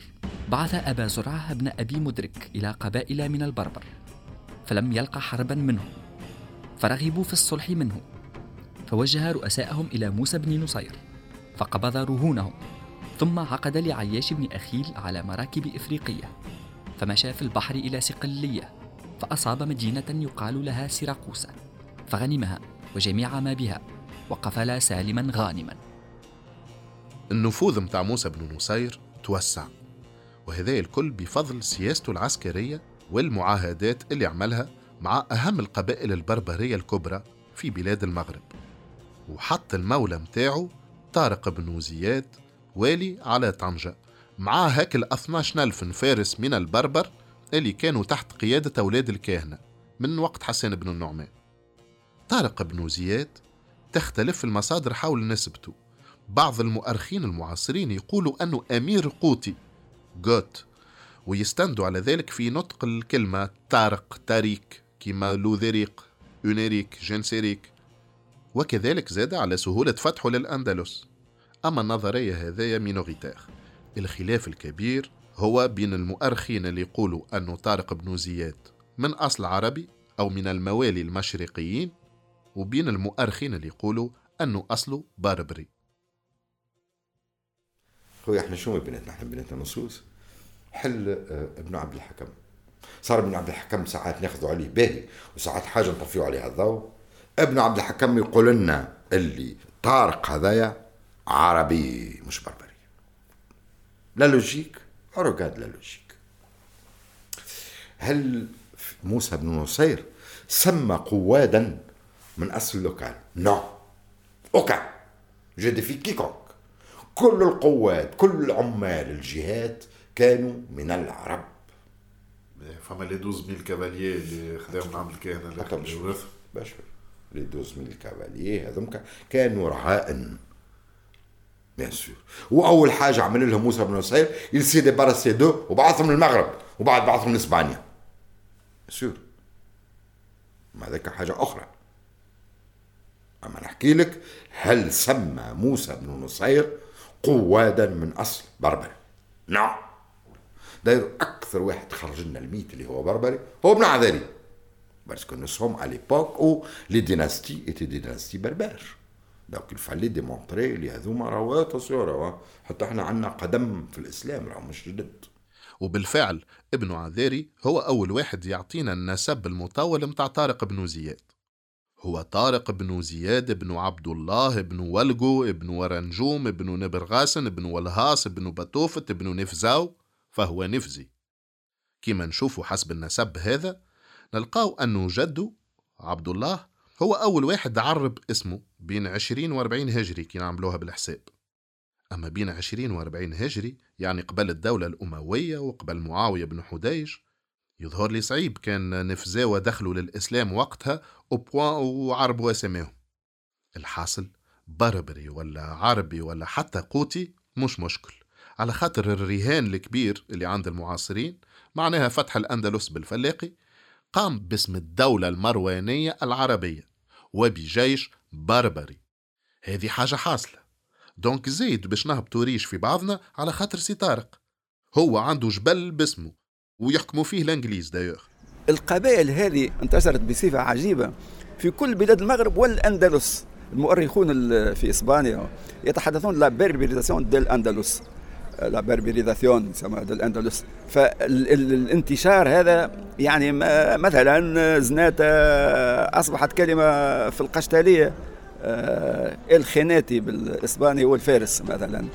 بعث أبا زرعة بن أبي مدرك إلى قبائل من البربر فلم يلقى حربا منهم فرغبوا في الصلح منه. فوجه رؤساءهم إلى موسى بن نصير فقبض رهونهم. ثم عقد لعياش بن أخيل على مراكب إفريقية فمشى في البحر إلى صقلية فأصاب مدينة يقال لها سيراقوسا فغنمها وجميع ما بها وقفل سالما غانما. النفوذ متاع موسى بن نصير توسع وهذا الكل بفضل سياسته العسكرية والمعاهدات اللي عملها مع أهم القبائل البربرية الكبرى في بلاد المغرب. وحط المولى متاعه طارق بن زياد والي على طنجة. مع هاك ال 12 ألف فارس من البربر اللي كانوا تحت قيادة أولاد الكاهنة من وقت حسن بن النعمان. طارق بن زياد تختلف المصادر حول نسبته. بعض المؤرخين المعاصرين يقولوا أنه أمير قوطي جوت ويستندوا على ذلك في نطق الكلمة طارق تاريك كما لوذيريق يونيريك جنسيريك. وكذلك زاد على سهولة فتحه للأندلس. أما النظرية هذايا مينوريتير. الخلاف الكبير هو بين المؤرخين اللي يقولوا أنه طارق بن زياد من أصل عربي أو من الموالي المشرقيين وبين المؤرخين اللي يقولوا أنه أصله بربري. خويا إحنا شو بيناتنا؟ إحنا بيناتنا نصوص. حل آه ابن عبد الحكم. صار ابن عبد الحكم ساعات ناخذوا عليه باهي وساعات حاجة نطفيوا عليها الضوء. ابن عبد الحكم يقول لنا اللي طارق هذايا عربي مش بربري. la logique regarde la logique. هل موسى بن نصير سمى قوادا من أصل local non aucun cas je défie quiconque كل القوات كل عمال الجهات كانوا من العرب. فما les 12000 cavaliers اللي خداهم عام الكاهنة مش باش les 12000 cavaliers هذوك كانوا رهائن bien sûr واول حاجة عمل لهم موسى بن نصير il s'est débarrassé d'eux وبعثهم للمغرب وبعد بعثهم لاسبانيا سور ما ذاك حاجة أخرى. أما نحكي لك هل سمى موسى بن نصير قوادا من أصل بربري؟ نعم. d'ailleurs أكثر واحد خرج لنا ال mythe اللي هو بربري هو ابن عذاري. parce que nous sommes à l'époque où les dynasties étaient des dynasties berbères donc il fallait démontrer اللي هذوما راهو attention حتى إحنا عندنا قدم في الإسلام راهو مش جدد. وبالفعل ابن عذاري هو أول واحد يعطينا النسب المطول متاع طارق بن زياد. هو طارق بن زياد بن عبد الله بن ولقو بن ورنجوم بن نبرغاسن بن ولهاس بن بطوفت بن نفزاو فهو نفزي. كما نشوف حسب النسب هذا نلقاو أنه جده عبد الله هو أول واحد عرب اسمه. بين 20 و 40 هجري كي نعملوها بالحساب. أما بين 20 و 40 هجري يعني قبل الدولة الأموية وقبل معاوية بن حديج يظهر لي صعيب كان نفزاوة دخلوا للإسلام وقتها وبوان وعربوا أساميهم الحاصل بربري ولا عربي ولا حتى قوتي مش مشكل. على خاطر الرهان الكبير اللي عند المعاصرين معناها فتح الأندلس بالفلاقي قام باسم الدولة المروانية العربية وبجيش بربري. هذه حاجة حاصلة. donc زيد باش نهبطوا ريش في بعضنا على خاطر سي طارق هو عنده جبل باسمه ويحكموا فيه الإنجليز دايوغ. القبائل هذه انتشرت بصفة عجيبة في كل بلاد المغرب والأندلس. المؤرخون في إسبانيا يتحدثون la berberización del Andalus la berberización يسمى del Andalus فالانتشار هذا يعني مثلا زناتة أصبحت كلمة في القشتالية آه، el jinete بالإسباني والفارس مثلا.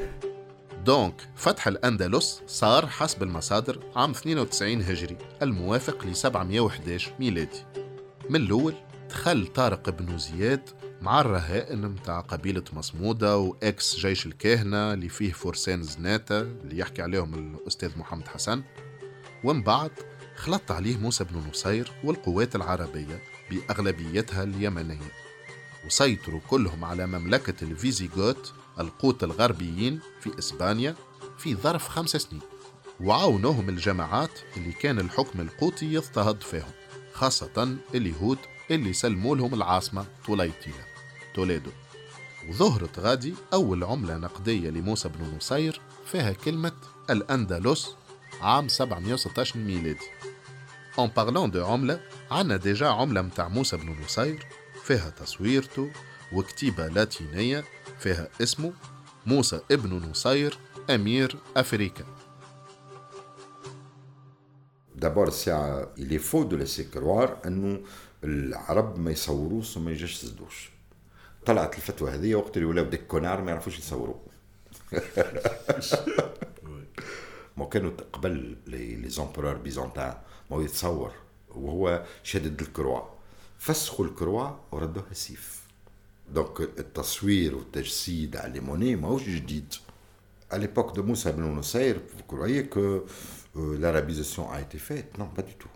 donc فتح الأندلس صار حسب المصادر عام 92 هجري الموافق ل 711 ميلادي. من الأول دخل طارق بن زياد مع الرهائن متاع قبيلة مصمودة وإكس جيش الكاهنة اللي فيه فرسان زناتة اللي يحكي عليهم الأستاذ محمد حسن. ومن بعد خلط عليه موسى بن نصير والقوات العربية بأغلبيتها اليمنية. وسيطروا كلهم على مملكة الفيزيغوت القوط الغربيين في إسبانيا في ظرف خمس سنين. وعاونوهم الجماعات اللي كان الحكم القوطي يضطهد فيهم خاصة اليهود اللي سلموا لهم العاصمة طوليطية توليدو. وظهرت غادي أول عملة نقدية لموسى بن نصير فيها كلمة الأندلس عام 716 ميلادي. En parlant de عملة عنا ديجا عملة متاع موسى بن نصير فيها تصويرته وكتيبة لاتينية فيها اسمه موسى ابن نصير أمير أفريقيا d'abord الساعة il est faux de laisser croire أنه العرب ما يصوروش وما يجسدوش طلعت الفتوى هذه وقت اللي ولاو des connards ما يعرفوش يصوروا. *laughs* ما كانوا قبل les empereurs byzantins ما يتصور وهو شادد la croix فسخوا la croix وردوها سيف donc التصوير والتجسيد على monnaie ماهوش جديد. À l'époque de Moussa ibn Nusayr, vous croyez que euh, l'arabisation a été faite? Non, pas du tout.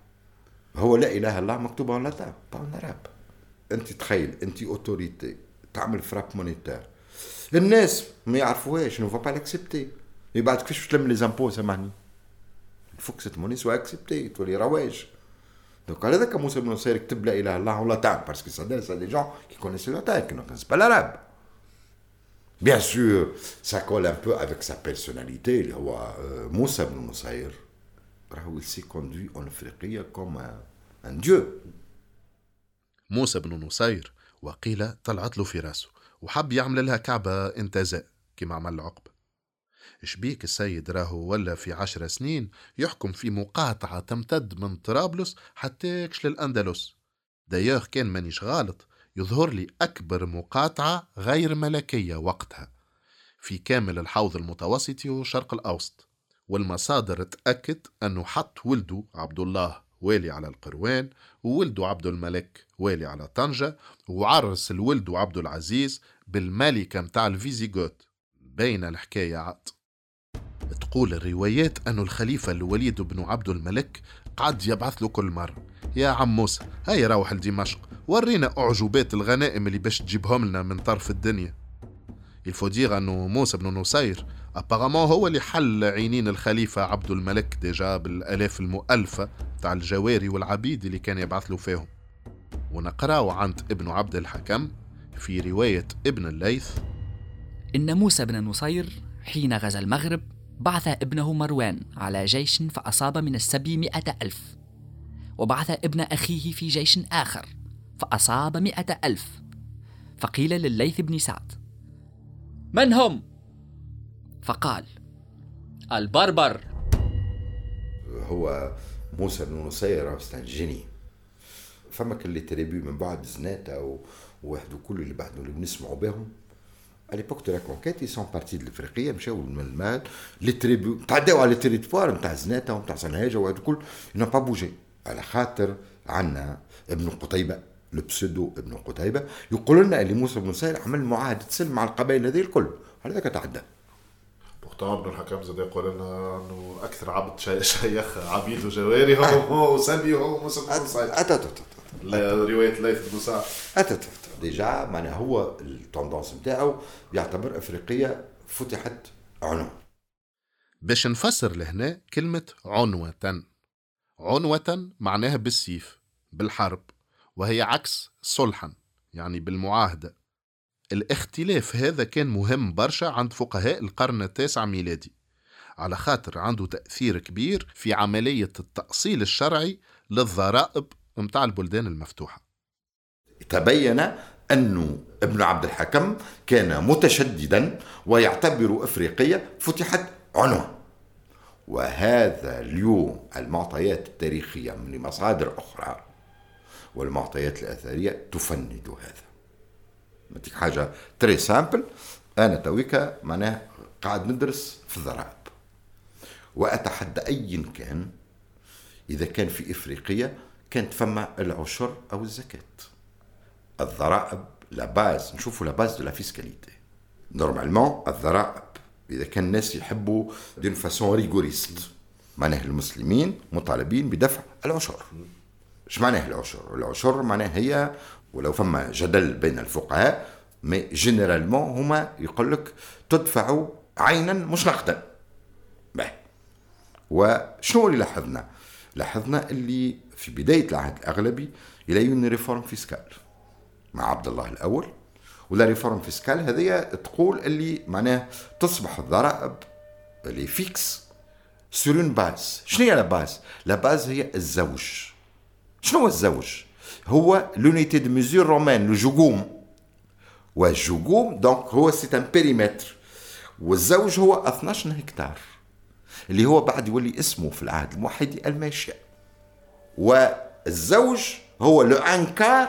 هو لا إله إلا الله مكتوب en latin pas en arabe أنت تخيل أنت autorité. تعمل فراب مونيتير الناس ما يعرفوهاش نو با لاكسبتي بعد كيفاش تلم لي زامبو سامحني فوك سيت موني سوا اكسبتي تولي رواج Donc, à l'époque, Moussa ibn Nusayr كتب لا اله الا الله en latin parce que ça c'est des gens qui connaissent le latin qui ne connaissent pas l'arabe. Bien sûr, ça colle un peu avec sa personnalité. اللي هو موسى بن نصير راهو il s'est conduit en Afrique comme un, ان ديو موسى بن نصير وقيل طلعت له في راسه وحب يعمل لها كعبة انتزاء كما عمل العقبة شبيك السيد راهو ولا في عشر سنين يحكم في مقاطعة تمتد من طرابلس حتى يكش للأندلس دايوغ كان مانيش غالط يظهر لي أكبر مقاطعة غير ملكية وقتها في كامل الحوض المتوسطي وشرق الأوسط. والمصادر تأكد أنه حط ولده عبد الله والي على القروان وولده عبد الملك. والي على طنجة وعرس الولد عبد العزيز بالملكة متاع الفيزيغوت. بين الحكاية عاد. تقول الروايات أنه الخليفة الوليد بن عبد الملك قعد يبعث له كل مرة. يا عم موسى هاي روح لدمشق ورينا أعجوبات الغنائم اللي باش تجيبهم لنا من طرف الدنيا. il faut dire أنه موسى بن نصير apparemment هو اللي حل عينين الخليفة عبد الملك déjà بالآلاف المؤلفة تاع الجواري والعبيد اللي كان يبعث له فيهم. ونقراو عند ابن عبد الحكم في رواية ابن الليث. إن موسى بن نصير حين غزا المغرب بعث ابنه مروان على جيش فأصاب من السبي مئة ألف. وبعث ابن أخيه في جيش آخر فأصاب مئة ألف. فقيل لليث بن سعد من هم؟ فقال البربر. هو موسى بن نصير استنجني فما كان لي تريبي من بعد زناتا وواحد وكل اللي بعد اللي بنسمعوا بهم. à l'époque de la conquête sont partis de الافريقيه مشاو من المال les tribus تعداو على ال territoire نتاع زناتا ونتاع سنهاجه وهذا الكل n'ont pas bougé على خاطر عندنا ابن قتيبة le pseudo ابن قتيبة يقول لنا اللي موسى بن نصير عمل معاهدة سلم مع القبائل هذه الكل. على ذاك تعدى. pourtant ابن الحكم زاد يقول لنا إنه أكثر عبد *laughs* شيخ عبيد وجواري هو سبي وهو موسى بن نصير رواية ليث بن سعد. اتت déjà معناها هو ال tendance نتاعو يعتبر افريقيا فتحت عنوة باش نفسر لهنا كلمة عنوة. عنوة معناها بالسيف بالحرب وهي عكس صلحا يعني بالمعاهدة. الاختلاف هذا كان مهم برشا عند فقهاء القرن التاسع ميلادي. على خاطر عنده تأثير كبير في عملية التأصيل الشرعي للضرائب متاع البلدان المفتوحة. تبين أن ابن عبد الحكم كان متشددا ويعتبر أفريقيا فتحت عنوة وهذا اليوم المعطيات التاريخية من مصادر أخرى والمعطيات الأثرية تفند هذا. نعطيك حاجة très simple. أنا تويكا معناه قاعد ندرس في الضرائب. وأتحدى أي كان إذا كان في إفريقيا كانت فما العشر أو الزكاة. الضرائب la base نشوفوا la base de la fiscalité. normalement الضرائب إذا كان الناس يحبوا d'une façon rigoriste. معناه المسلمين مطالبين بدفع العشر. إيش معناه العشر؟ العشر معناه هي ولو فما جدل بين الفقهاء mais généralement هما يقول لك تدفع عينا مش نقدا وشنو اللي لاحظنا؟ لاحظنا اللي في بداية العهد الأغلبي il y a une réforme fiscale مع عبد الله الأول. و la réforme fiscale هذه تقول اللي معناه تصبح الضرائب elle est fixe sur une base شنو هي la base la base هي الزوج. شنو هو الزوج؟ هو l'unité de mesure romaine ال jugum وال jugum donc هو c'est un périmètre والزوج هو 12 هكتار. اللي هو بعد يولي اسمه في العهد الموحدي الماشيه والزوج هو le un quart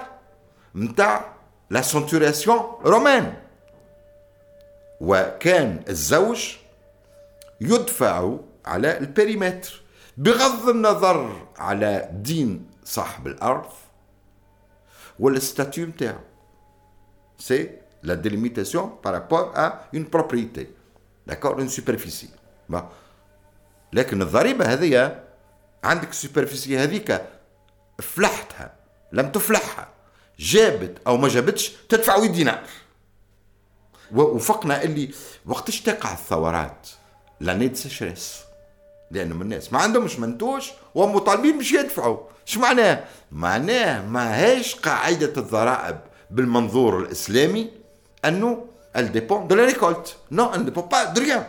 نتاع la centuriation romaine وكان الزوج يدفع على ال périmètre. بغض النظر على دين صاحب الأرض وال statut نتاعو c'est la délimitation par rapport à une propriété d'accord une superficie لكن الضريبة هذه عندك ال superficie هذيك فلحتها لم تفلحها. جابت أو ما جابتش تدفع دينار. وفقنا اللي وقتاش تقع الثورات؟ l'année sécheresse. لأنه الناس ما عندهمش منتوج ومطالبين باش يدفعوا إيش معناه معناه ما هيش قاعدة الضرائب بالمنظور الإسلامي أنه la récolte. Non, elle ne dépend pas de rien.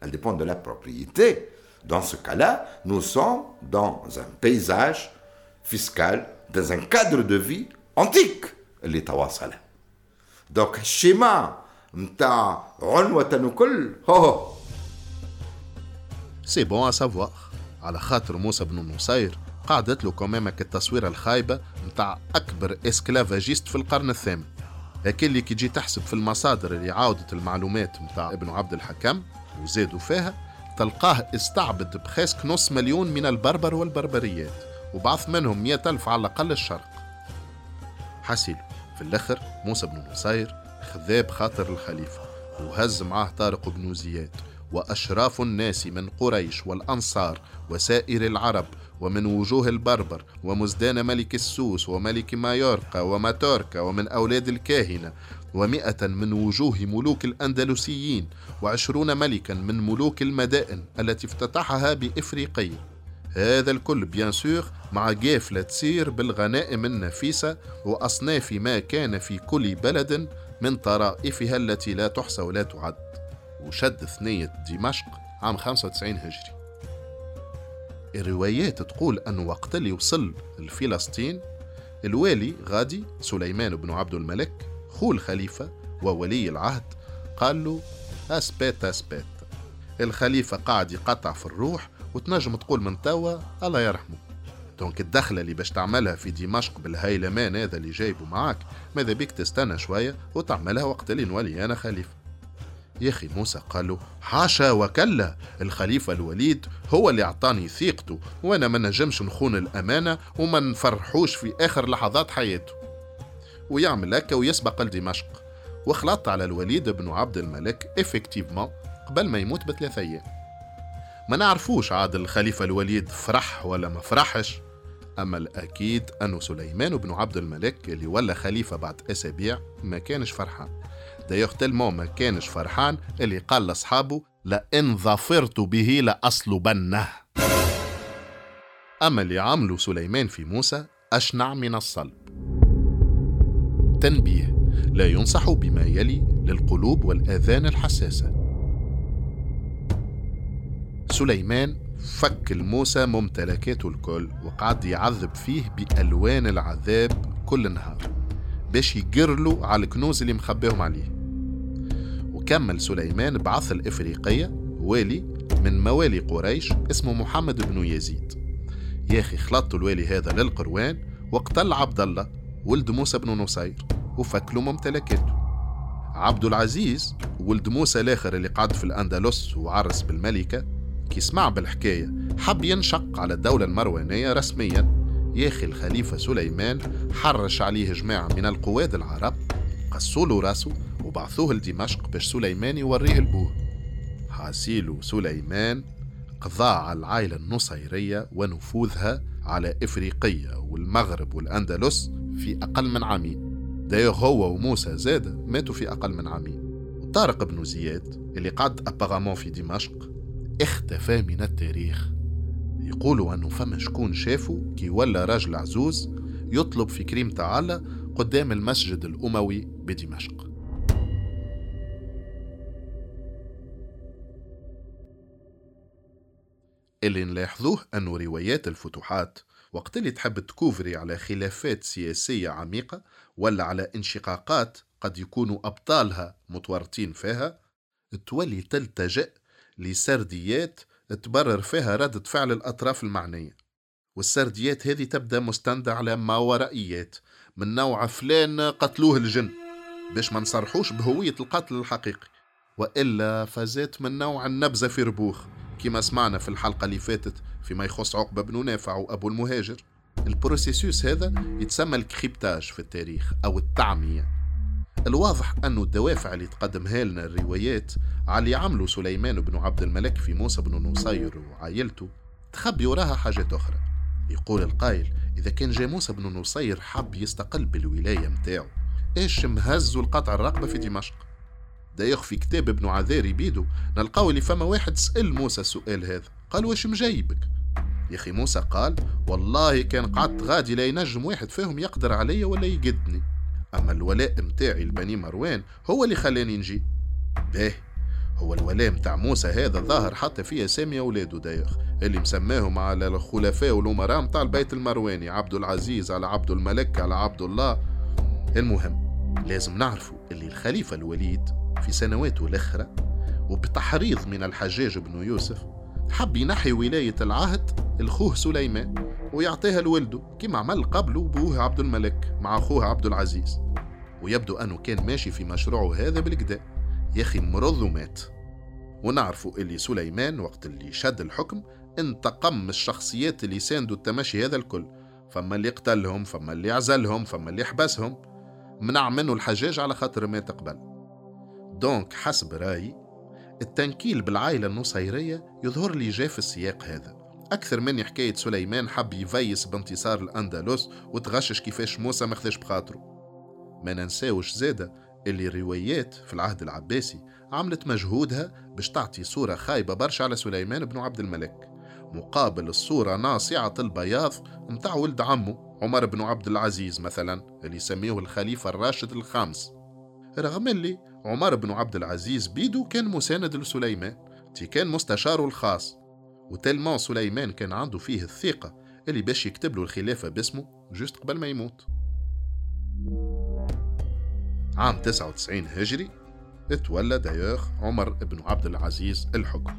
Elle dépend de la propriété. Dans ce cas-là, nous sommes dans un paysage فيسكال dans un cadre de vie antique اللي تواصله دونك الشيما نتاع عنوة وكل هو c'est bon à savoir على خاطر موسى بن نصير قعدت له كمامك التصويرة الخايبة نتاع أكبر esclavagiste في القرن الثامن. هكا اللي كي تجي تحسب في المصادر اللي عاودت المعلومات نتاع ابن عبد الحكم وزادوا فيها تلقاه استعبد presque نص مليون من البربر والبربريات وبعث منهم مئة ألف على الأقل الشرق. حسيلو في الأخر موسى بن نصير خذاب خاطر الخليفة وهز معاه طارق بن زياد. وأشراف الناس من قريش والأنصار وسائر العرب ومن وجوه البربر ومزدان ملك السوس وملك مايورقا وماتوركا ومن أولاد الكاهنة ومئة من وجوه ملوك الأندلسيين وعشرون ملكا من ملوك المدائن التي افتتحها بإفريقية هذا الكل بيان سور مع قافلة تسير بالغنائم النفيسة وأصناف ما كان في كل بلد من طرائفها التي لا تحصى ولا تعد. وشد ثنية دمشق عام 95 هجري. الروايات تقول أنه وقت اللي وصل لفلسطين الوالي غادي سليمان بن عبد الملك خو الخليفة وولي العهد قال له أسبات أسبات الخليفة قاعد يقطع في الروح وتنجم تقول من توا الله يرحمه. donc الدخلة اللي باش تعملها في دمشق بالهيلمان هذا اللي جايبه معاك ماذا بيك تستنى شوية وتعملها وقت اللي نولي أنا خليفة. يا أخي موسى قال له حاشا وكلا الخليفة الوليد هو اللي أعطاني ثقته وأنا ما نجمش نخون الأمانة وما نفرحوش في آخر لحظات حياته. ويعمل هكا ويسبق لدمشق. وخلط على الوليد بن عبد الملك effectivement قبل ما يموت بثلاث أيام. ما نعرفوش عاد الخليفة الوليد فرح ولا ما فرحش. أما الأكيد أنه سليمان بن عبد الملك اللي ولا خليفة بعد أسابيع ما كانش فرحان. دايوغ tellement ما كانش فرحان اللي قال لأصحابه لئن ظفرت به لأصلبنه. أما اللي عملوا سليمان في موسى أشنع من الصلب. تنبيه لا ينصح بما يلي للقلوب والآذان الحساسة. سليمان فك الموسى ممتلكاته الكل وقعد يعذب فيه بألوان العذاب كل نهار. باش يقرلوا على الكنوز اللي مخبيهم عليه. وكمل سليمان بعث الإفريقية والي من موالي قريش اسمه محمد بن يزيد. يا أخي خلطوا الوالي هذا للقروان واقتل عبد الله ولد موسى بن نصير وفكلوا ممتلكاته. عبد العزيز ولد موسى الآخر اللي قعد في الأندلس وعرس بالملكة كي سمع بالحكاية حب ينشق على الدولة المروانية رسميا. يا أخي الخليفة سليمان حرش عليه جماعة من القواد العرب قصوا له راسه وبعثوه لدمشق باش سليمان يوريه البوه. حاسيلو سليمان قضى على العائلة النصيرية ونفوذها على إفريقية والمغرب والأندلس في أقل من عامين. دايوغ هو وموسى زاد ماتوا في أقل من عامين. طارق بن زياد اللي قعد أبغامون في دمشق اختفى من التاريخ. يقولوا أنه فما شكون شافه كي ولا راجل عزوز يطلب في كريم تعالى قدام المسجد الأموي بدمشق. اللي نلاحظوه أنه روايات الفتوحات وقت اللي تحب تكوفري على خلافات سياسية عميقة ولا على انشقاقات قد يكونوا أبطالها متورطين فيها تولي تلتجئ لسرديات تبرر فيها ردة فعل الأطراف المعنية. والسرديات هذه تبدأ مستندة على ماورائيات من نوع فلان قتلوه الجن باش ما نصرحوش بهوية القتل الحقيقي وإلا فازات من نوع النبذة في ربوخ. كما سمعنا في الحلقة اللي فاتت فيما يخص عقبة بن نافع وأبو المهاجر ال processus هذا يتسمى ال cryptage في التاريخ أو التعمية. الواضح أن الدوافع اللي تقدمها لنا الروايات على اللي عملوا سليمان بن عبد الملك في موسى بن نصير وعائلته تخبي وراها حاجات أخرى. يقول القائل إذا كان جا موسى بن نصير حب يستقل بالولاية متاعه إيش مهزوا القطع الرقبة في دمشق؟ دا في كتاب ابن عذاري بيدو نلقاو اللي فما واحد سأل موسى السؤال هذا. قال واش مجايبك يا أخي موسى قال والله كان قعدت غادي لا ينجم واحد فيهم يقدر عليا ولا يقدني. أما الولاء متاعي لبني مروان هو اللي خلاني نجي. باه هو الولاء متاع موسى هذا ظاهر حتى في اسامي أولاده دايخ اللي مسماهم على الخلفاء والأمراء متاع البيت المرواني عبد العزيز على عبد الملك على عبد الله. المهم لازم نعرفوا اللي الخليفة الوليد في سنواته الأخرى وبتحريض من الحجاج بن يوسف حب ينحي ولاية العهد لخوه سليمان ويعطيها لولده كما عمل قبله بوه عبد الملك مع أخوه عبد العزيز. ويبدو أنه كان ماشي في مشروعه هذا بالكدا يا أخي مرض ومات ونعرفوا اللي سليمان وقت اللي شد الحكم انتقم الشخصيات اللي ساندوا التمشي هذا الكل. فما اللي قتلهم فما اللي عزلهم فما اللي حبسهم. منع منه الحجاج على خاطر مات قبل donc حسب رأيي التنكيل بالعائلة النصيرية يظهر لي جاء في السياق هذا. أكثر من حكاية سليمان حب يفيس بانتصار الأندلس وتغشش كيفاش موسى مخذش بخاطره. ما ننساوش زادة اللي الروايات في العهد العباسي عملت مجهودها باش تعطي صورة خايبة برشا على سليمان بن عبد الملك مقابل الصورة ناصعة البياض متاع ولد عمه عمر بن عبد العزيز مثلا اللي يسميه الخليفة الراشد الخامس. رغم اللي عمر بن عبد العزيز بيدو كان مساند لسليمان تي كان مستشاره الخاص. و tellement سليمان كان عنده فيه الثقة اللي باش يكتب له الخلافة باسمه juste قبل ما يموت. عام 99 هجري اتولى دايوغ عمر بن عبد العزيز الحكم.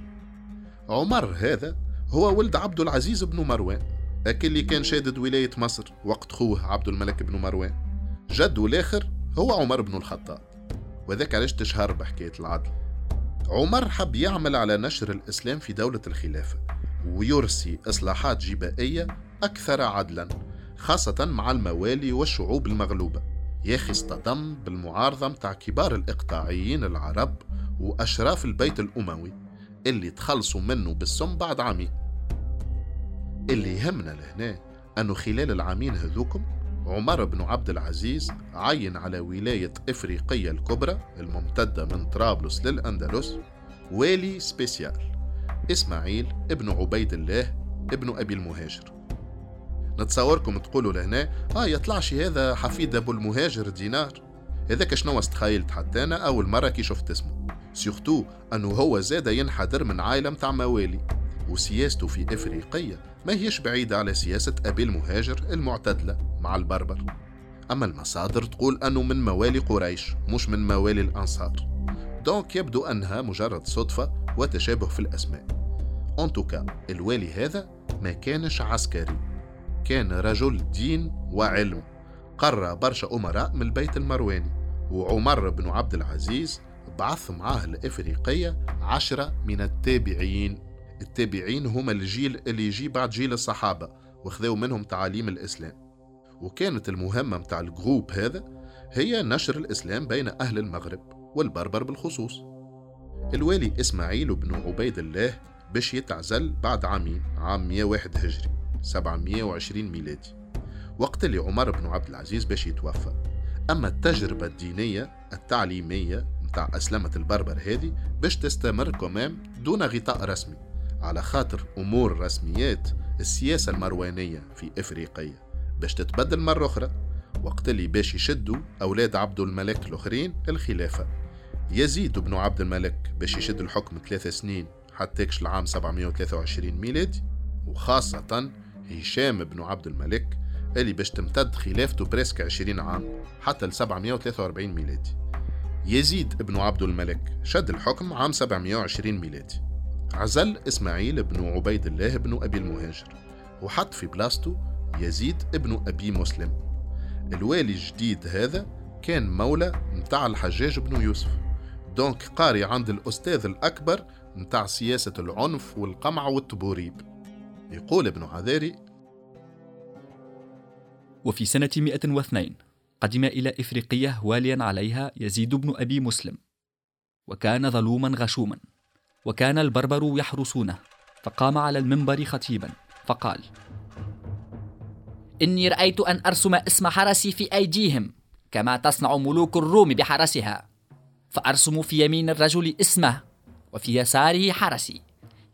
عمر هذا هو ولد عبد العزيز بن مروان أكل اللي كان شادد ولاية مصر وقت خوه عبد الملك بن مروان. جده الآخر هو عمر بن الخطاب. وذاك علاش تشهر بحكاية العدل؟ عمر حب يعمل على نشر الإسلام في دولة الخلافة ويرسي إصلاحات جبائية أكثر عدلا خاصة مع الموالي والشعوب المغلوبة. ياخي اصطدم بالمعارضة متاع كبار الإقطاعيين العرب وأشراف البيت الأموي اللي تخلصوا منه بالسم بعد عامين. اللي يهمنا لهنا أنه خلال العامين هذوكم عمر بن عبد العزيز عين على ولاية إفريقية الكبرى الممتدة من طرابلس للأندلس والي سبيسيال إسماعيل ابن عبيد الله ابن أبي المهاجر. نتصوركم تقولوا لهنا آه يطلعش هذا حفيد أبو المهاجر دينار. هذاك شنو استخيلت حتى أنا؟ أول مرة كي شفت اسمه. surtout أنه هو زاد ينحدر من عائلة متاع موالي وسياسته في إفريقية ما هيش بعيدة على سياسة أبي المهاجر المعتدلة مع البربر. أما المصادر تقول أنه من موالي قريش مش من موالي الأنصار. donc يبدو أنها مجرد صدفة وتشابه في الأسماء. en tout cas الوالي هذا ما كانش عسكري. كان رجل دين وعلم. قرى برشا أمراء من البيت المرواني. وعمر بن عبد العزيز بعث معاه الإفريقية عشرة من التابعين. التابعين هما الجيل اللي يجي بعد جيل الصحابة وخذوا منهم تعاليم الإسلام. وكانت المهمة متاع الجروب هذا هي نشر الإسلام بين أهل المغرب والبربر بالخصوص. الوالي إسماعيل بن عبيد الله باش يتعزل بعد عامين عام 101 هجري 720 ميلادي. وقت اللي عمر بن عبد العزيز باش يتوفى. أما التجربة الدينية التعليمية متاع أسلمة البربر هذه باش تستمر كمام دون غطاء رسمي. على خاطر أمور رسميات السياسة المروانية في إفريقية باش تتبدل مرة أخرى وقت اللي باش يشدوا أولاد عبد الملك الآخرين الخلافة. يزيد بن عبد الملك باش يشد الحكم ثلاث سنين حتى يكش العام 723 ميلادي وخاصة هشام بن عبد الملك اللي باش تمتد خلافته بريسك 20 عام حتى ل 743 ميلادي. يزيد بن عبد الملك شد الحكم عام 720 ميلادي. عزل إسماعيل بن عبيد الله بن أبي المهاجر وحط في بلاصته يزيد ابن أبي مسلم. الوالي الجديد هذا كان مولى متاع الحجاج بن يوسف. دونك قاري عند الأستاذ الأكبر متاع سياسة العنف والقمع والتبوريب. يقول ابن عذاري وفي سنة 102 قدم إلى إفريقية واليا عليها يزيد بن أبي مسلم وكان ظلوما غشوما. وكان البربر يحرسونه فقام على المنبر خطيبا فقال إني رأيت أن أرسم اسم حرسي في أيديهم كما تصنع ملوك الروم بحرسها. فأرسم في يمين الرجل اسمه وفي يساره حرسي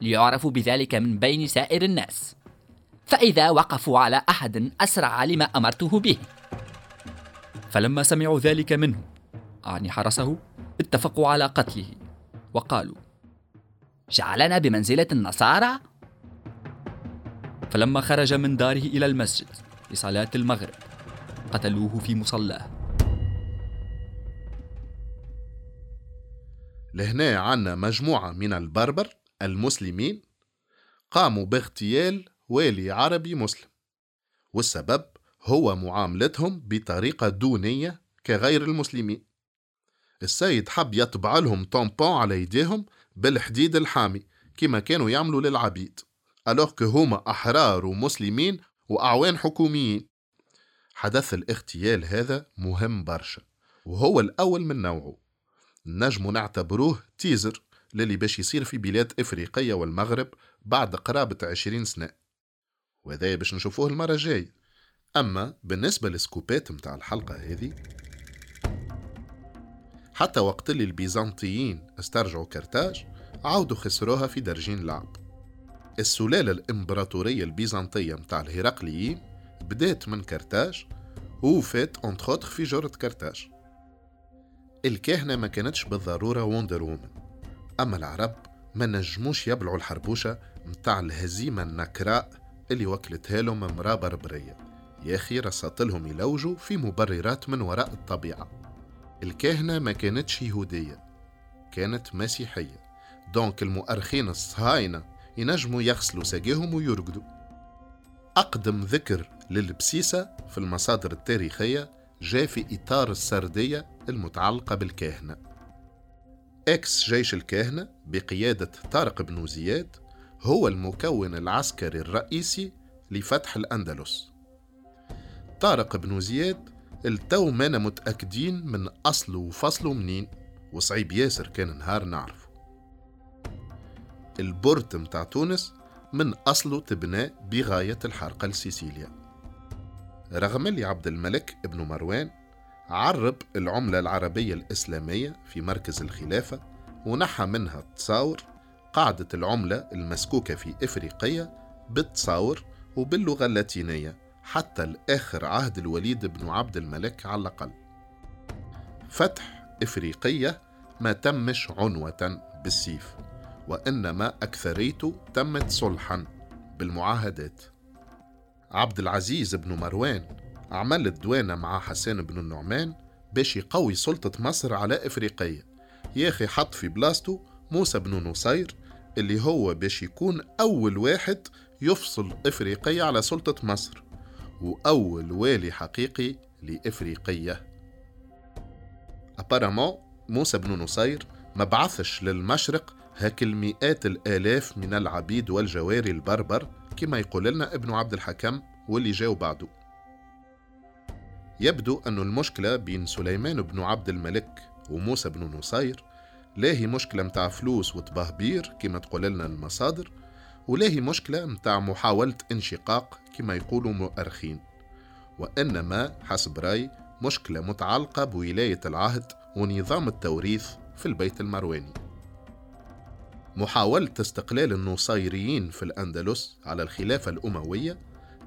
ليعرف بذلك من بين سائر الناس. فإذا وقفوا على أحد أسرع لما أمرته به. فلما سمعوا ذلك منه أعني حرسه اتفقوا على قتله وقالوا جعلنا بمنزلة النصارى؟ فلما خرج من داره إلى المسجد لصلاة المغرب قتلوه في مصلاه لهنا عنا مجموعة من البربر المسلمين قاموا باغتيال والي عربي مسلم والسبب هو معاملتهم بطريقة دونية كغير المسلمين السيد حب يطبع لهم طومبون على يديهم بالحديد الحامي كما كانوا يعملوا للعبيد ألوغ هما أحرار ومسلمين وأعوان حكوميين. حدث الاغتيال هذا مهم برشا وهو الأول من نوعه. نجم نعتبروه تيزر للي باش يصير في بلاد إفريقية والمغرب بعد قرابة عشرين سنة. وهذا باش نشوفوه المرة الجاية. أما بالنسبة للسكوبات متاع الحلقة هذه حتى وقت اللي البيزنطيين استرجعوا كرتاج عاودوا خسروها في درجين لعب. السلالة الإمبراطورية البيزنطية متاع الهرقليين بدات من كرتاج وفات انتخوتخ في جرة كرتاج. الكهنة ما كانتش بالضرورة وندر وومن أما العرب ما نجموش يبلعوا الحربوشة متاع الهزيمة النكراء اللي وكلتها لهم مرا بربرية. يا أخي رصاتلهم يلوجوا في مبررات من وراء الطبيعة. الكاهنة ما كانتش يهودية كانت مسيحية. donc المؤرخين الصهاينة ينجموا يغسلوا ساقيهم ويرقدوا. أقدم ذكر للبسيسة في المصادر التاريخية جاء في إطار السردية المتعلقة بالكاهنة. ex جيش الكاهنة بقيادة طارق بن زياد هو المكون العسكري الرئيسي لفتح الأندلس. طارق بن زياد لتوا مانا متأكدين من أصله وفصله منين؟ وصعيب ياسر كان نهار نعرفه. ال port متاع تونس من أصله تبنى بغاية الحرقة لسيسيليا. رغم اللي عبد الملك ابن مروان عرب العملة العربية الإسلامية في مركز الخلافة ونحى منها التصاور قاعدة العملة المسكوكة في إفريقيا بالتصاور وباللغة اللاتينية. حتى الآخر عهد الوليد بن عبد الملك على الأقل. فتح إفريقية ما تمش عنوة بالسيف وإنما أكثريته تمت صلحا بالمعاهدات. عبد العزيز بن مروان عمل الدوانة مع حسان بن النعمان باش يقوي سلطة مصر على إفريقية. ياخي حط في بلاستو موسى بن نصير اللي هو باش يكون أول واحد يفصل إفريقية على سلطة مصر. وأول والي حقيقي لإفريقية. أبارامون موسى بن نصير ما بعثش للمشرق هاك المئات الآلاف من العبيد والجواري البربر كما يقول لنا ابن عبد الحكم واللي جاو بعده. يبدو أن المشكلة بين سليمان بن عبد الملك وموسى بن نصير لا هي مشكلة متاع فلوس وتبهبير كما تقول لنا المصادر ولا هي مشكلة متاع محاولة انشقاق كما يقولوا مؤرخين. وإنما حسب رأي مشكلة متعلقة بولاية العهد ونظام التوريث في البيت المرواني. محاولة استقلال النصيريين في الأندلس على الخلافة الأموية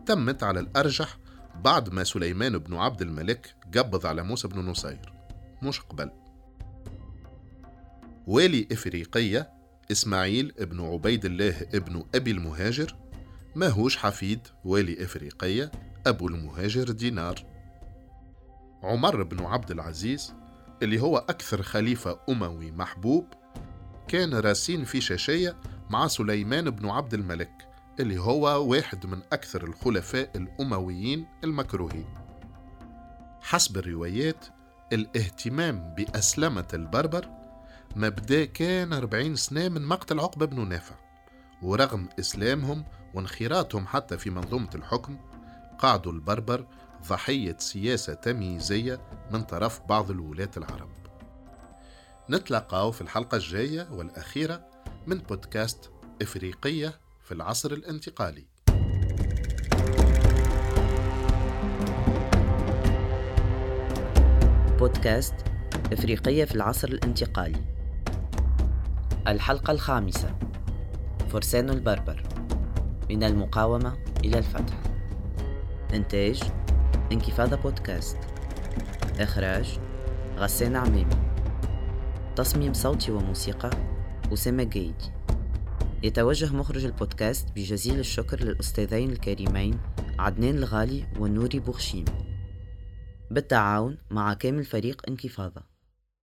تمت على الأرجح بعد ما سليمان بن عبد الملك قبض على موسى بن نصير. مش قبل. والي إفريقية إسماعيل ابن عبيد الله ابن أبي المهاجر ماهوش حفيد والي إفريقية أبو المهاجر دينار. عمر بن عبد العزيز اللي هو أكثر خليفة أموي محبوب كان راسين في شاشية مع سليمان بن عبد الملك اللي هو واحد من أكثر الخلفاء الأمويين المكروهين. حسب الروايات الاهتمام بأسلمة البربر مبدأ كان 40 سنة من مقتل عقبة بن نافع. ورغم إسلامهم وانخراطهم حتى في منظومة الحكم قعدوا البربر ضحية سياسة تمييزية من طرف بعض الولاة العرب. نتلاقاو في الحلقة الجاية والأخيرة من بودكاست إفريقية في العصر الانتقالي. بودكاست إفريقية في العصر الانتقالي. الحلقة الخامسة. فرسان البربر. من المقاومة إلى الفتح. إنتاج إنكفاضة بودكاست. إخراج غسان عميمي. تصميم صوتي وموسيقى أسامة جيدي يتوجه مخرج البودكاست بجزيل الشكر للأستاذين الكريمين عدنان الغالي ونوري بوخشيم. بالتعاون مع كامل فريق إنكفاضة.